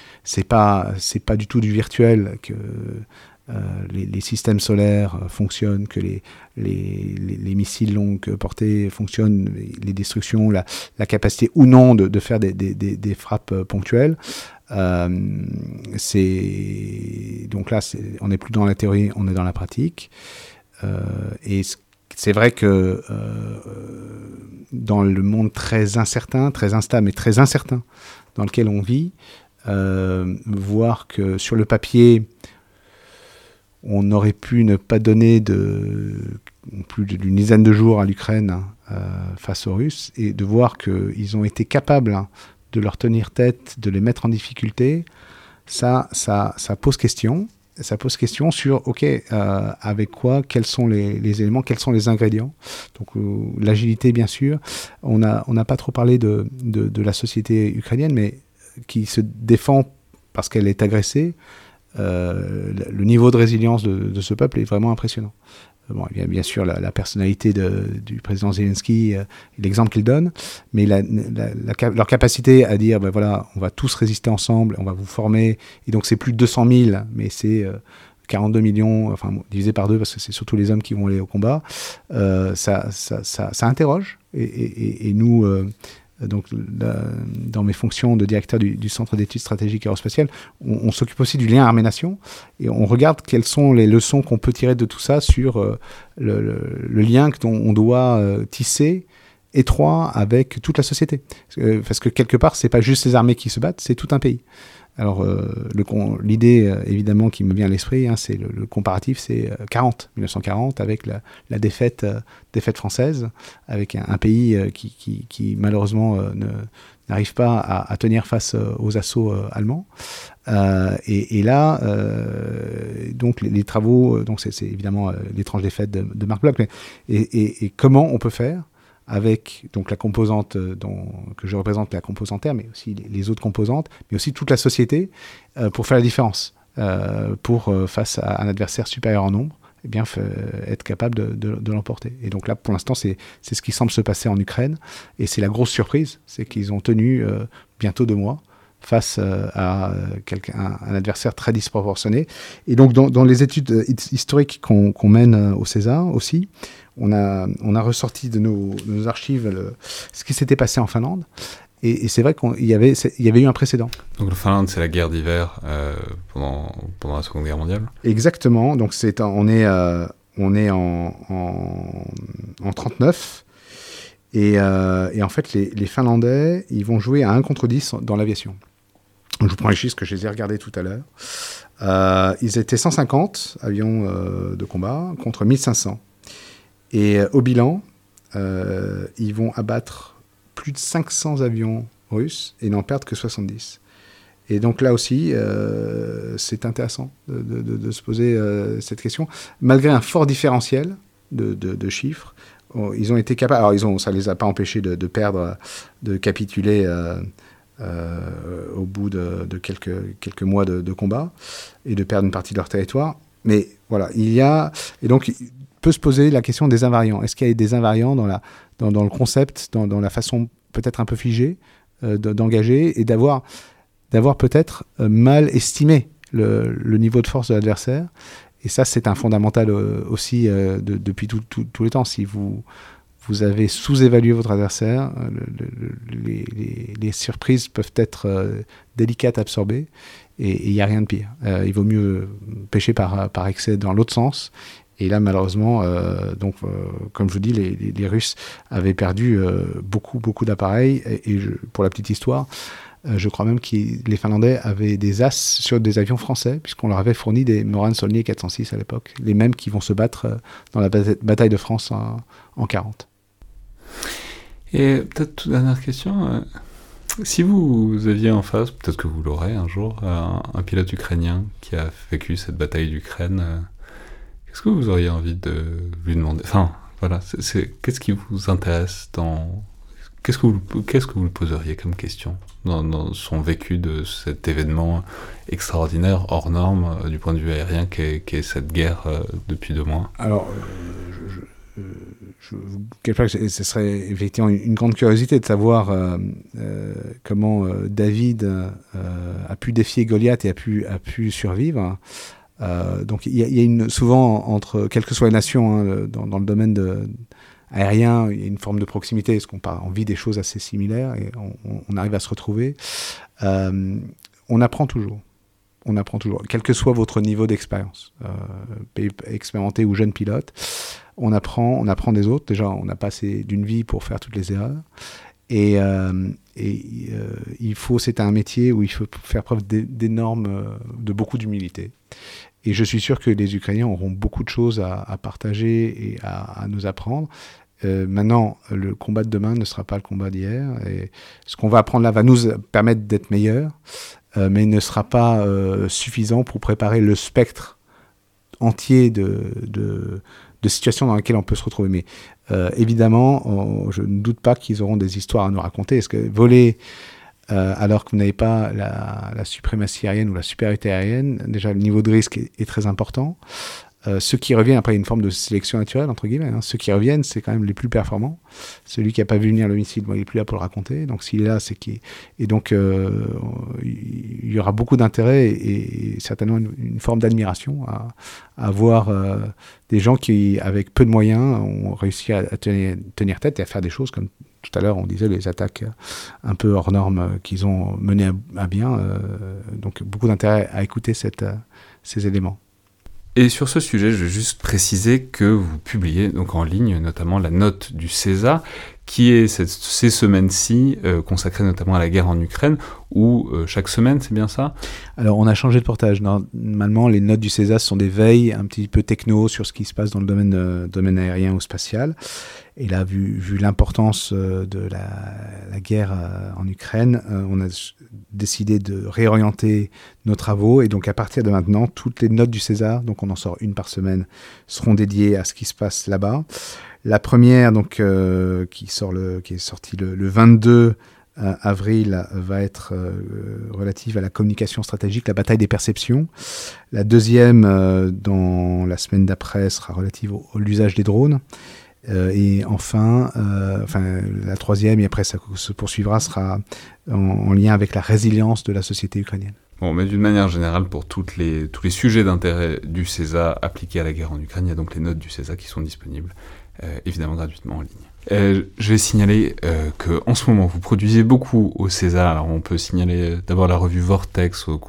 pas c'est pas du tout du virtuel que euh, les, systèmes solaires euh, fonctionnent, que les, les, missiles longue portée fonctionnent, les destructions, la, capacité ou non de, faire des, frappes euh, ponctuelles. donc là, on n'est plus dans la théorie, on est dans la pratique. et c'est vrai que dans le monde très incertain, très instable, mais très incertain dans lequel on vit, voir que sur le papier, on aurait pu ne pas donner plus d'une dizaine de jours à l'Ukraine euh, face aux Russes et de voir qu'ils ont été capables hein, de leur tenir tête, de les mettre en difficulté, ça, pose question. Ça pose question sur, OK, euh, avec quoi, quels sont les, éléments, quels sont les ingrédients. Donc euh, l'agilité, bien sûr. On n'a pas trop parlé de, de, la société ukrainienne, mais qui se défend parce qu'elle est agressée, euh, le niveau de résilience de, ce peuple est vraiment impressionnant. Euh, bon, il bien sûr la, personnalité du président Zelensky, euh, l'exemple qu'il donne, mais leur capacité à dire, ben voilà, on va tous résister ensemble, on va vous former, et donc c'est plus de 200 000, mais c'est 42 millions, enfin divisé par deux parce que c'est surtout les hommes qui vont aller au combat, ça, interroge. Et, nous, donc dans mes fonctions de directeur du, Centre d'études stratégiques aérospatiales, on, s'occupe aussi du lien armée-nation et on regarde quelles sont les leçons qu'on peut tirer de tout ça sur euh, le, lien qu'on doit euh, tisser étroit avec toute la société. Parce que quelque part, c'est pas juste les armées qui se battent, c'est tout un pays. Alors, euh, l'idée, euh, évidemment, qui me vient à l'esprit, hein, c'est le, comparatif, c'est 40, euh, 1940, avec la, défaite, défaite française, avec un, pays qui, malheureusement, n'arrive pas à, tenir face aux assauts allemands. Et, là, donc les, travaux, donc c'est évidemment l'étrange défaite de, de Marc Bloch, et, comment on peut faire avec donc la composante euh, que je représente, la composante R, mais aussi les, autres composantes, mais aussi toute la société, euh, pour faire la différence, euh, pour face à un adversaire supérieur en nombre, eh bien, être capable de, l'emporter. Et donc là, pour l'instant, c'est ce qui semble se passer en Ukraine. Et c'est la grosse surprise, c'est qu'ils ont tenu bientôt deux mois face à un adversaire très disproportionné. Et donc, dans les études historiques qu'on mène au César aussi, on a, on a ressorti de nos, nos archives ce qui s'était passé en Finlande. Et, c'est vrai qu'il y avait, il y avait eu un précédent. Donc le Finlande, c'est la guerre d'hiver euh, pendant, pendant la Seconde Guerre mondiale Exactement. Donc c'est, on est, euh, on est en, en, 39. Et, euh, et, en fait, les, les, Finlandais, ils vont jouer à 1 contre 10 dans l'aviation. Je vous prends les chiffres que je les ai regardés tout à l'heure. ils étaient 150 avions de combat contre 1500. Et au bilan, ils vont abattre plus de 500 avions russes et n'en perdent que 70. Et donc là aussi, euh, c'est intéressant de, se poser euh, cette question. Malgré un fort différentiel de, chiffres, ils ont été capables. Alors, ils ont, ça ne les a pas empêchés de, perdre, de capituler euh, au bout de, quelques, quelques mois de, combat et de perdre une partie de leur territoire. Mais voilà, il y a. Et donc, peut se poser la question des invariants. Est-ce qu'il y a des invariants dans, le concept, dans, la façon peut-être un peu figée euh, d'engager et d'avoir peut-être euh, mal estimé le, niveau de force de l'adversaire? Et ça, c'est un fondamental euh, aussi de, depuis tous les temps. Si vous, avez sous-évalué votre adversaire, les, surprises peuvent être délicates à absorber et il n'y a rien de pire. il vaut mieux pêcher par excès dans l'autre sens et là, malheureusement, euh, donc, euh, comme je vous dis, les, Russes avaient perdu euh, beaucoup, beaucoup d'appareils. Et, pour la petite histoire, je crois même que les Finlandais avaient des As sur des avions français, puisqu'on leur avait fourni des Moran Solnier 406 à l'époque, les mêmes qui vont se battre dans la bataille de France en, en 40. Et peut-être toute dernière question. Si vous aviez en face, peut-être que vous l'aurez un jour, un, pilote ukrainien qui a vécu cette bataille d'Ukraine, Qu'est-ce que vous auriez envie de lui demander? Enfin, voilà, c'est qu'est-ce qui vous intéresse dans Qu'est-ce que vous qu'est-ce que vous lui poseriez comme question dans, son vécu de cet événement extraordinaire hors norme euh, du point de vue aérien qu'est est cette guerre euh, depuis deux mois? Alors, euh, je, ce serait effectivement une, grande curiosité de savoir comment David a pu défier Goliath et a pu, a pu survivre. Euh, donc il y, a une, souvent entre, quelles que soient les nations, hein, dans, le domaine aérien, il y a une forme de proximité, parce qu'on on vit des choses assez similaires et on, arrive à se retrouver. Euh, on apprend toujours. On apprend toujours, quel que soit votre niveau d'expérience, euh, expérimenté ou jeune pilote, on apprend, on apprend des autres. Déjà, on n'a pas assez d'une vie pour faire toutes les erreurs. Et, et il faut, c'est un métier où il faut faire preuve d'énormes, de beaucoup d'humilité. Et je suis sûr que les Ukrainiens auront beaucoup de choses à, partager et à, nous apprendre. Euh, maintenant, le combat de demain ne sera pas le combat d'hier. Ce qu'on va apprendre là va nous permettre d'être meilleurs, euh, mais ne sera pas euh, suffisant pour préparer le spectre entier de, situations dans lesquelles on peut se retrouver. Mais évidemment, je ne doute pas qu'ils auront des histoires à nous raconter. Est-ce que voler euh, alors que vous n'avez pas la, suprématie aérienne ou la supériorité aérienne, déjà le niveau de risque est, très important. Euh, ceux qui reviennent, après, une forme de sélection naturelle, entre guillemets. Hein. Ceux qui reviennent, c'est quand même les plus performants. Celui qui n'a pas vu venir le missile, il n'est plus là pour le raconter. Donc, s'il est là, c'est qui. Et donc, euh, il y aura beaucoup d'intérêt et, certainement une, forme d'admiration à, voir des gens qui, avec peu de moyens, ont réussi à, tenir, tête et à faire des choses comme tout à l'heure, on disait les attaques un peu hors normes qu'ils ont menées à, bien. Euh, donc beaucoup d'intérêt à écouter cette, euh, ces éléments. Et sur ce sujet, je vais juste préciser que vous publiez donc en ligne notamment la note du César, qui est ces semaines-ci euh, consacrées notamment à la guerre en Ukraine, ou chaque semaine, c'est bien ça? Alors on a changé de portage. Normalement, les notes du César sont des veilles un petit peu techno sur ce qui se passe dans le domaine, domaine aérien ou spatial. Et là, vu, l'importance euh, de la, guerre euh, en Ukraine, euh, on a décidé de réorienter nos travaux. Et donc, à partir de maintenant, toutes les notes du César, donc on en sort une par semaine, seront dédiées à ce qui se passe là-bas. La première, donc, qui, sort qui est sortie le, 22 avril va être relative à la communication stratégique, la bataille des perceptions. La deuxième, dans la semaine d'après, sera relative à l'usage des drones. Et enfin, enfin, la troisième, et après ça se poursuivra, sera en lien avec la résilience de la société ukrainienne. Bon, mais d'une manière générale, pour les, tous les sujets d'intérêt du CESA appliqués à la guerre en Ukraine, il y a donc les notes du CESA qui sont disponibles, euh, évidemment gratuitement en ligne. Euh, je vais signaler euh, que en ce moment vous produisez beaucoup au CESA. Alors on peut signaler d'abord la revue Vortex dont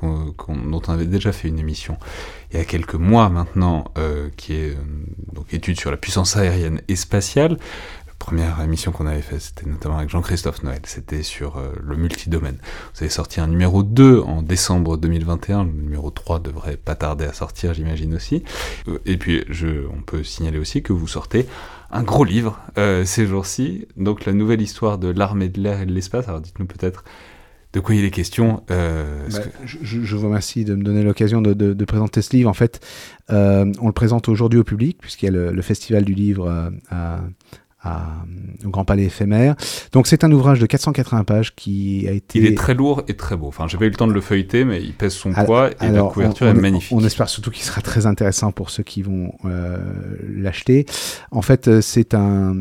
on avait déjà fait une émission il y a quelques mois maintenant, qui est donc étude sur la puissance aérienne et spatiale première émission qu'on avait faite, c'était notamment avec Jean-Christophe Noël, c'était sur euh, le multidomaine. Vous avez sorti un numéro 2 en décembre 2021, le numéro 3 devrait pas tarder à sortir, j'imagine aussi. Euh, et puis, on peut signaler aussi que vous sortez un gros livre euh, ces jours-ci, donc la nouvelle histoire de l'armée de l'air et de l'espace. Alors dites-nous peut-être de quoi il est question. Euh, bah, je, vous remercie de me donner l'occasion de, présenter ce livre. En fait, on le présente aujourd'hui au public, puisqu'il y a le, le, festival du livre à, au Grand Palais éphémère. Donc c'est un ouvrage de 480 pages qui a été... Il est très lourd et très beau. Enfin, j'ai pas eu le temps de le feuilleter, mais il pèse son poids et la couverture est magnifique. On espère surtout qu'il sera très intéressant pour ceux qui vont euh, l'acheter. En fait, euh, c'est un,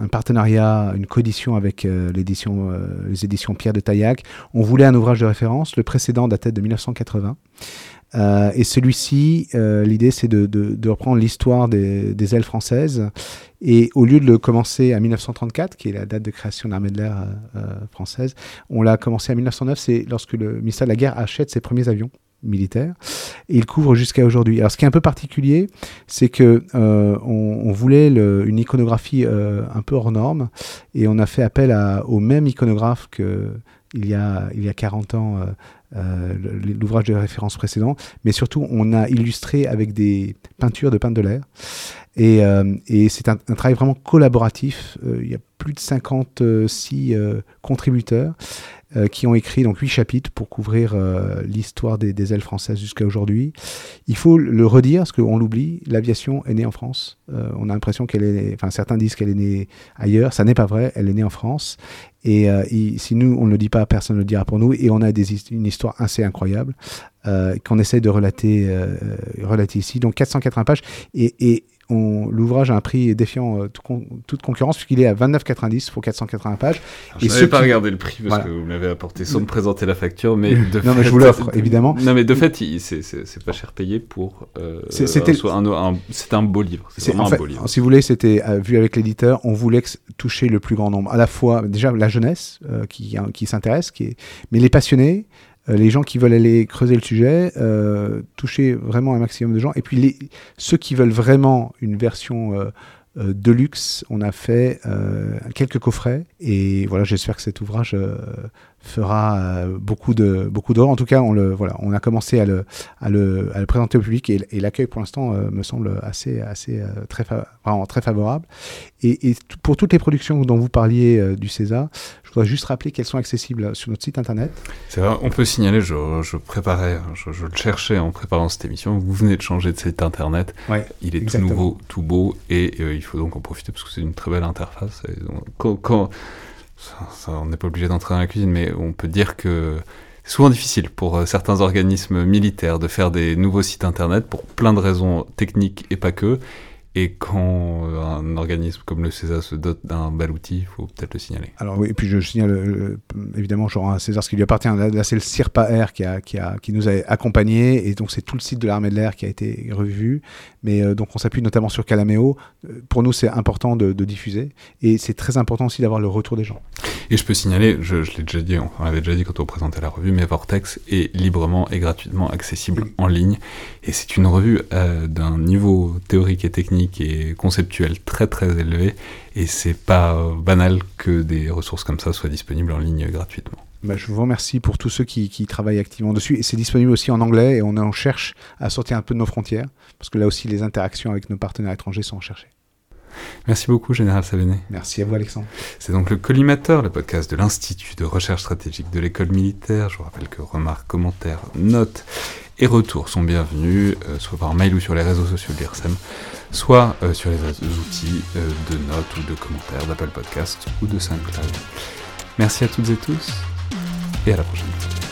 un, partenariat, une coédition avec euh, l'édition, les éditions Pierre de Taillac. On voulait un ouvrage de référence. Le précédent datait de 1980. Euh, et celui-ci, euh, l'idée c'est de, de, de, reprendre l'histoire des, des, ailes françaises. Et au lieu de le commencer à 1934, qui est la date de création de l'armée de l'air euh, française, on l'a commencé à 1909, c'est lorsque le ministère de la Guerre achète ses premiers avions militaires. Et il couvre jusqu'à aujourd'hui. Alors ce qui est un peu particulier, c'est que on, on, voulait le, une iconographie un peu hors norme, et on a fait appel à, au même iconographe que il y a, il y a 40 ans euh, l'ouvrage de référence précédent, mais surtout on a illustré avec des peintures de peintre de l'air. Et, euh, et c'est un, travail vraiment collaboratif. Euh, il y a plus de 56 contributeurs qui ont écrit donc huit chapitres pour couvrir l'histoire des, ailes françaises jusqu'à aujourd'hui. Il faut le redire, parce qu'on l'oublie, l'aviation est née en France. on a l'impression qu'elle est, enfin certains disent qu'elle est née ailleurs, ça n'est pas vrai, elle est née en France. Et, euh, si nous, on ne le dit pas, personne ne le dira pour nous. Et on a une histoire assez incroyable euh, qu'on essaie de relater, euh, relater ici. Donc 480 pages. Et l'ouvrage a un prix défiant euh, toute concurrence puisqu'il est à 29,90 pour 480 pages. je n'avais pas regardé le prix parce que vous m'avez apporté sans me présenter la facture, mais de non, mais je vous l'offre évidemment. Non, mais de fait, c'est pas cher payé pour. Euh, c'était un, un, beau livre. C'est un beau livre. Si vous voulez, c'était euh, vu avec l'éditeur, on voulait toucher le plus grand nombre. À la fois, déjà, la jeunesse qui, qui s'intéresse, qui est... mais les passionnés, euh, les gens qui veulent aller creuser le sujet, euh, toucher vraiment un maximum de gens. Et puis les, ceux qui veulent vraiment une version euh, de luxe, on a fait quelques coffrets. Et voilà, j'espère que cet ouvrage fera beaucoup de beaucoup d'or. En tout cas, on le voilà, on a commencé à le à le, à le présenter au public et, l'accueil pour l'instant me semble assez assez très vraiment très favorable. Et pour toutes les productions dont vous parliez du César, je voudrais juste rappeler qu'elles sont accessibles sur notre site internet. C'est vrai, on peut signaler, je, préparais, je, le cherchais en préparant cette émission, vous venez de changer de site internet, il est tout nouveau, tout beau, et euh, il faut donc en profiter parce que c'est une très belle interface. quand, on n'est pas obligé d'entrer dans la cuisine, mais on peut dire que c'est souvent difficile pour euh, certains organismes militaires de faire des nouveaux sites internet pour plein de raisons techniques et pas que. Et quand euh, un organisme comme le César se dote d'un bel outil, il faut peut-être le signaler. Alors oui, et puis je signale euh, évidemment genre à César ce qui lui appartient. Là, c'est le CIRPA Air qui, a, qui, a, qui nous a accompagnés et donc c'est tout le site de l'armée de l'air qui a été revu. Mais euh, donc on s'appuie notamment sur Calameo. Pour nous, c'est important de, de, diffuser et c'est très important aussi d'avoir le retour des gens. Et je peux signaler, je, je l'ai déjà dit, on l'avait déjà dit quand on présentait la revue, mais Vortex est librement et gratuitement accessible en ligne et c'est une revue d'un niveau théorique et technique qui est conceptuel très très élevé et c'est pas banal que des ressources comme ça soient disponibles en ligne gratuitement. Bah, je vous remercie pour tous ceux qui, qui travaillent activement dessus. Et c'est disponible aussi en anglais et on en cherche à sortir un peu de nos frontières parce que là aussi les interactions avec nos partenaires étrangers sont recherchées. Merci beaucoup, Général Savené. Merci à vous, Alexandre. C'est donc le Collimateur, le podcast de l'Institut de recherche stratégique de l'école militaire. Je vous rappelle que remarques, commentaires, notes et retours sont bienvenus, euh, soit par mail ou sur les réseaux sociaux de l'IRSEM, soit euh, sur les outils euh, de notes ou de commentaires d'Apple Podcast ou de SoundCloud. Merci à toutes et tous, et à la prochaine.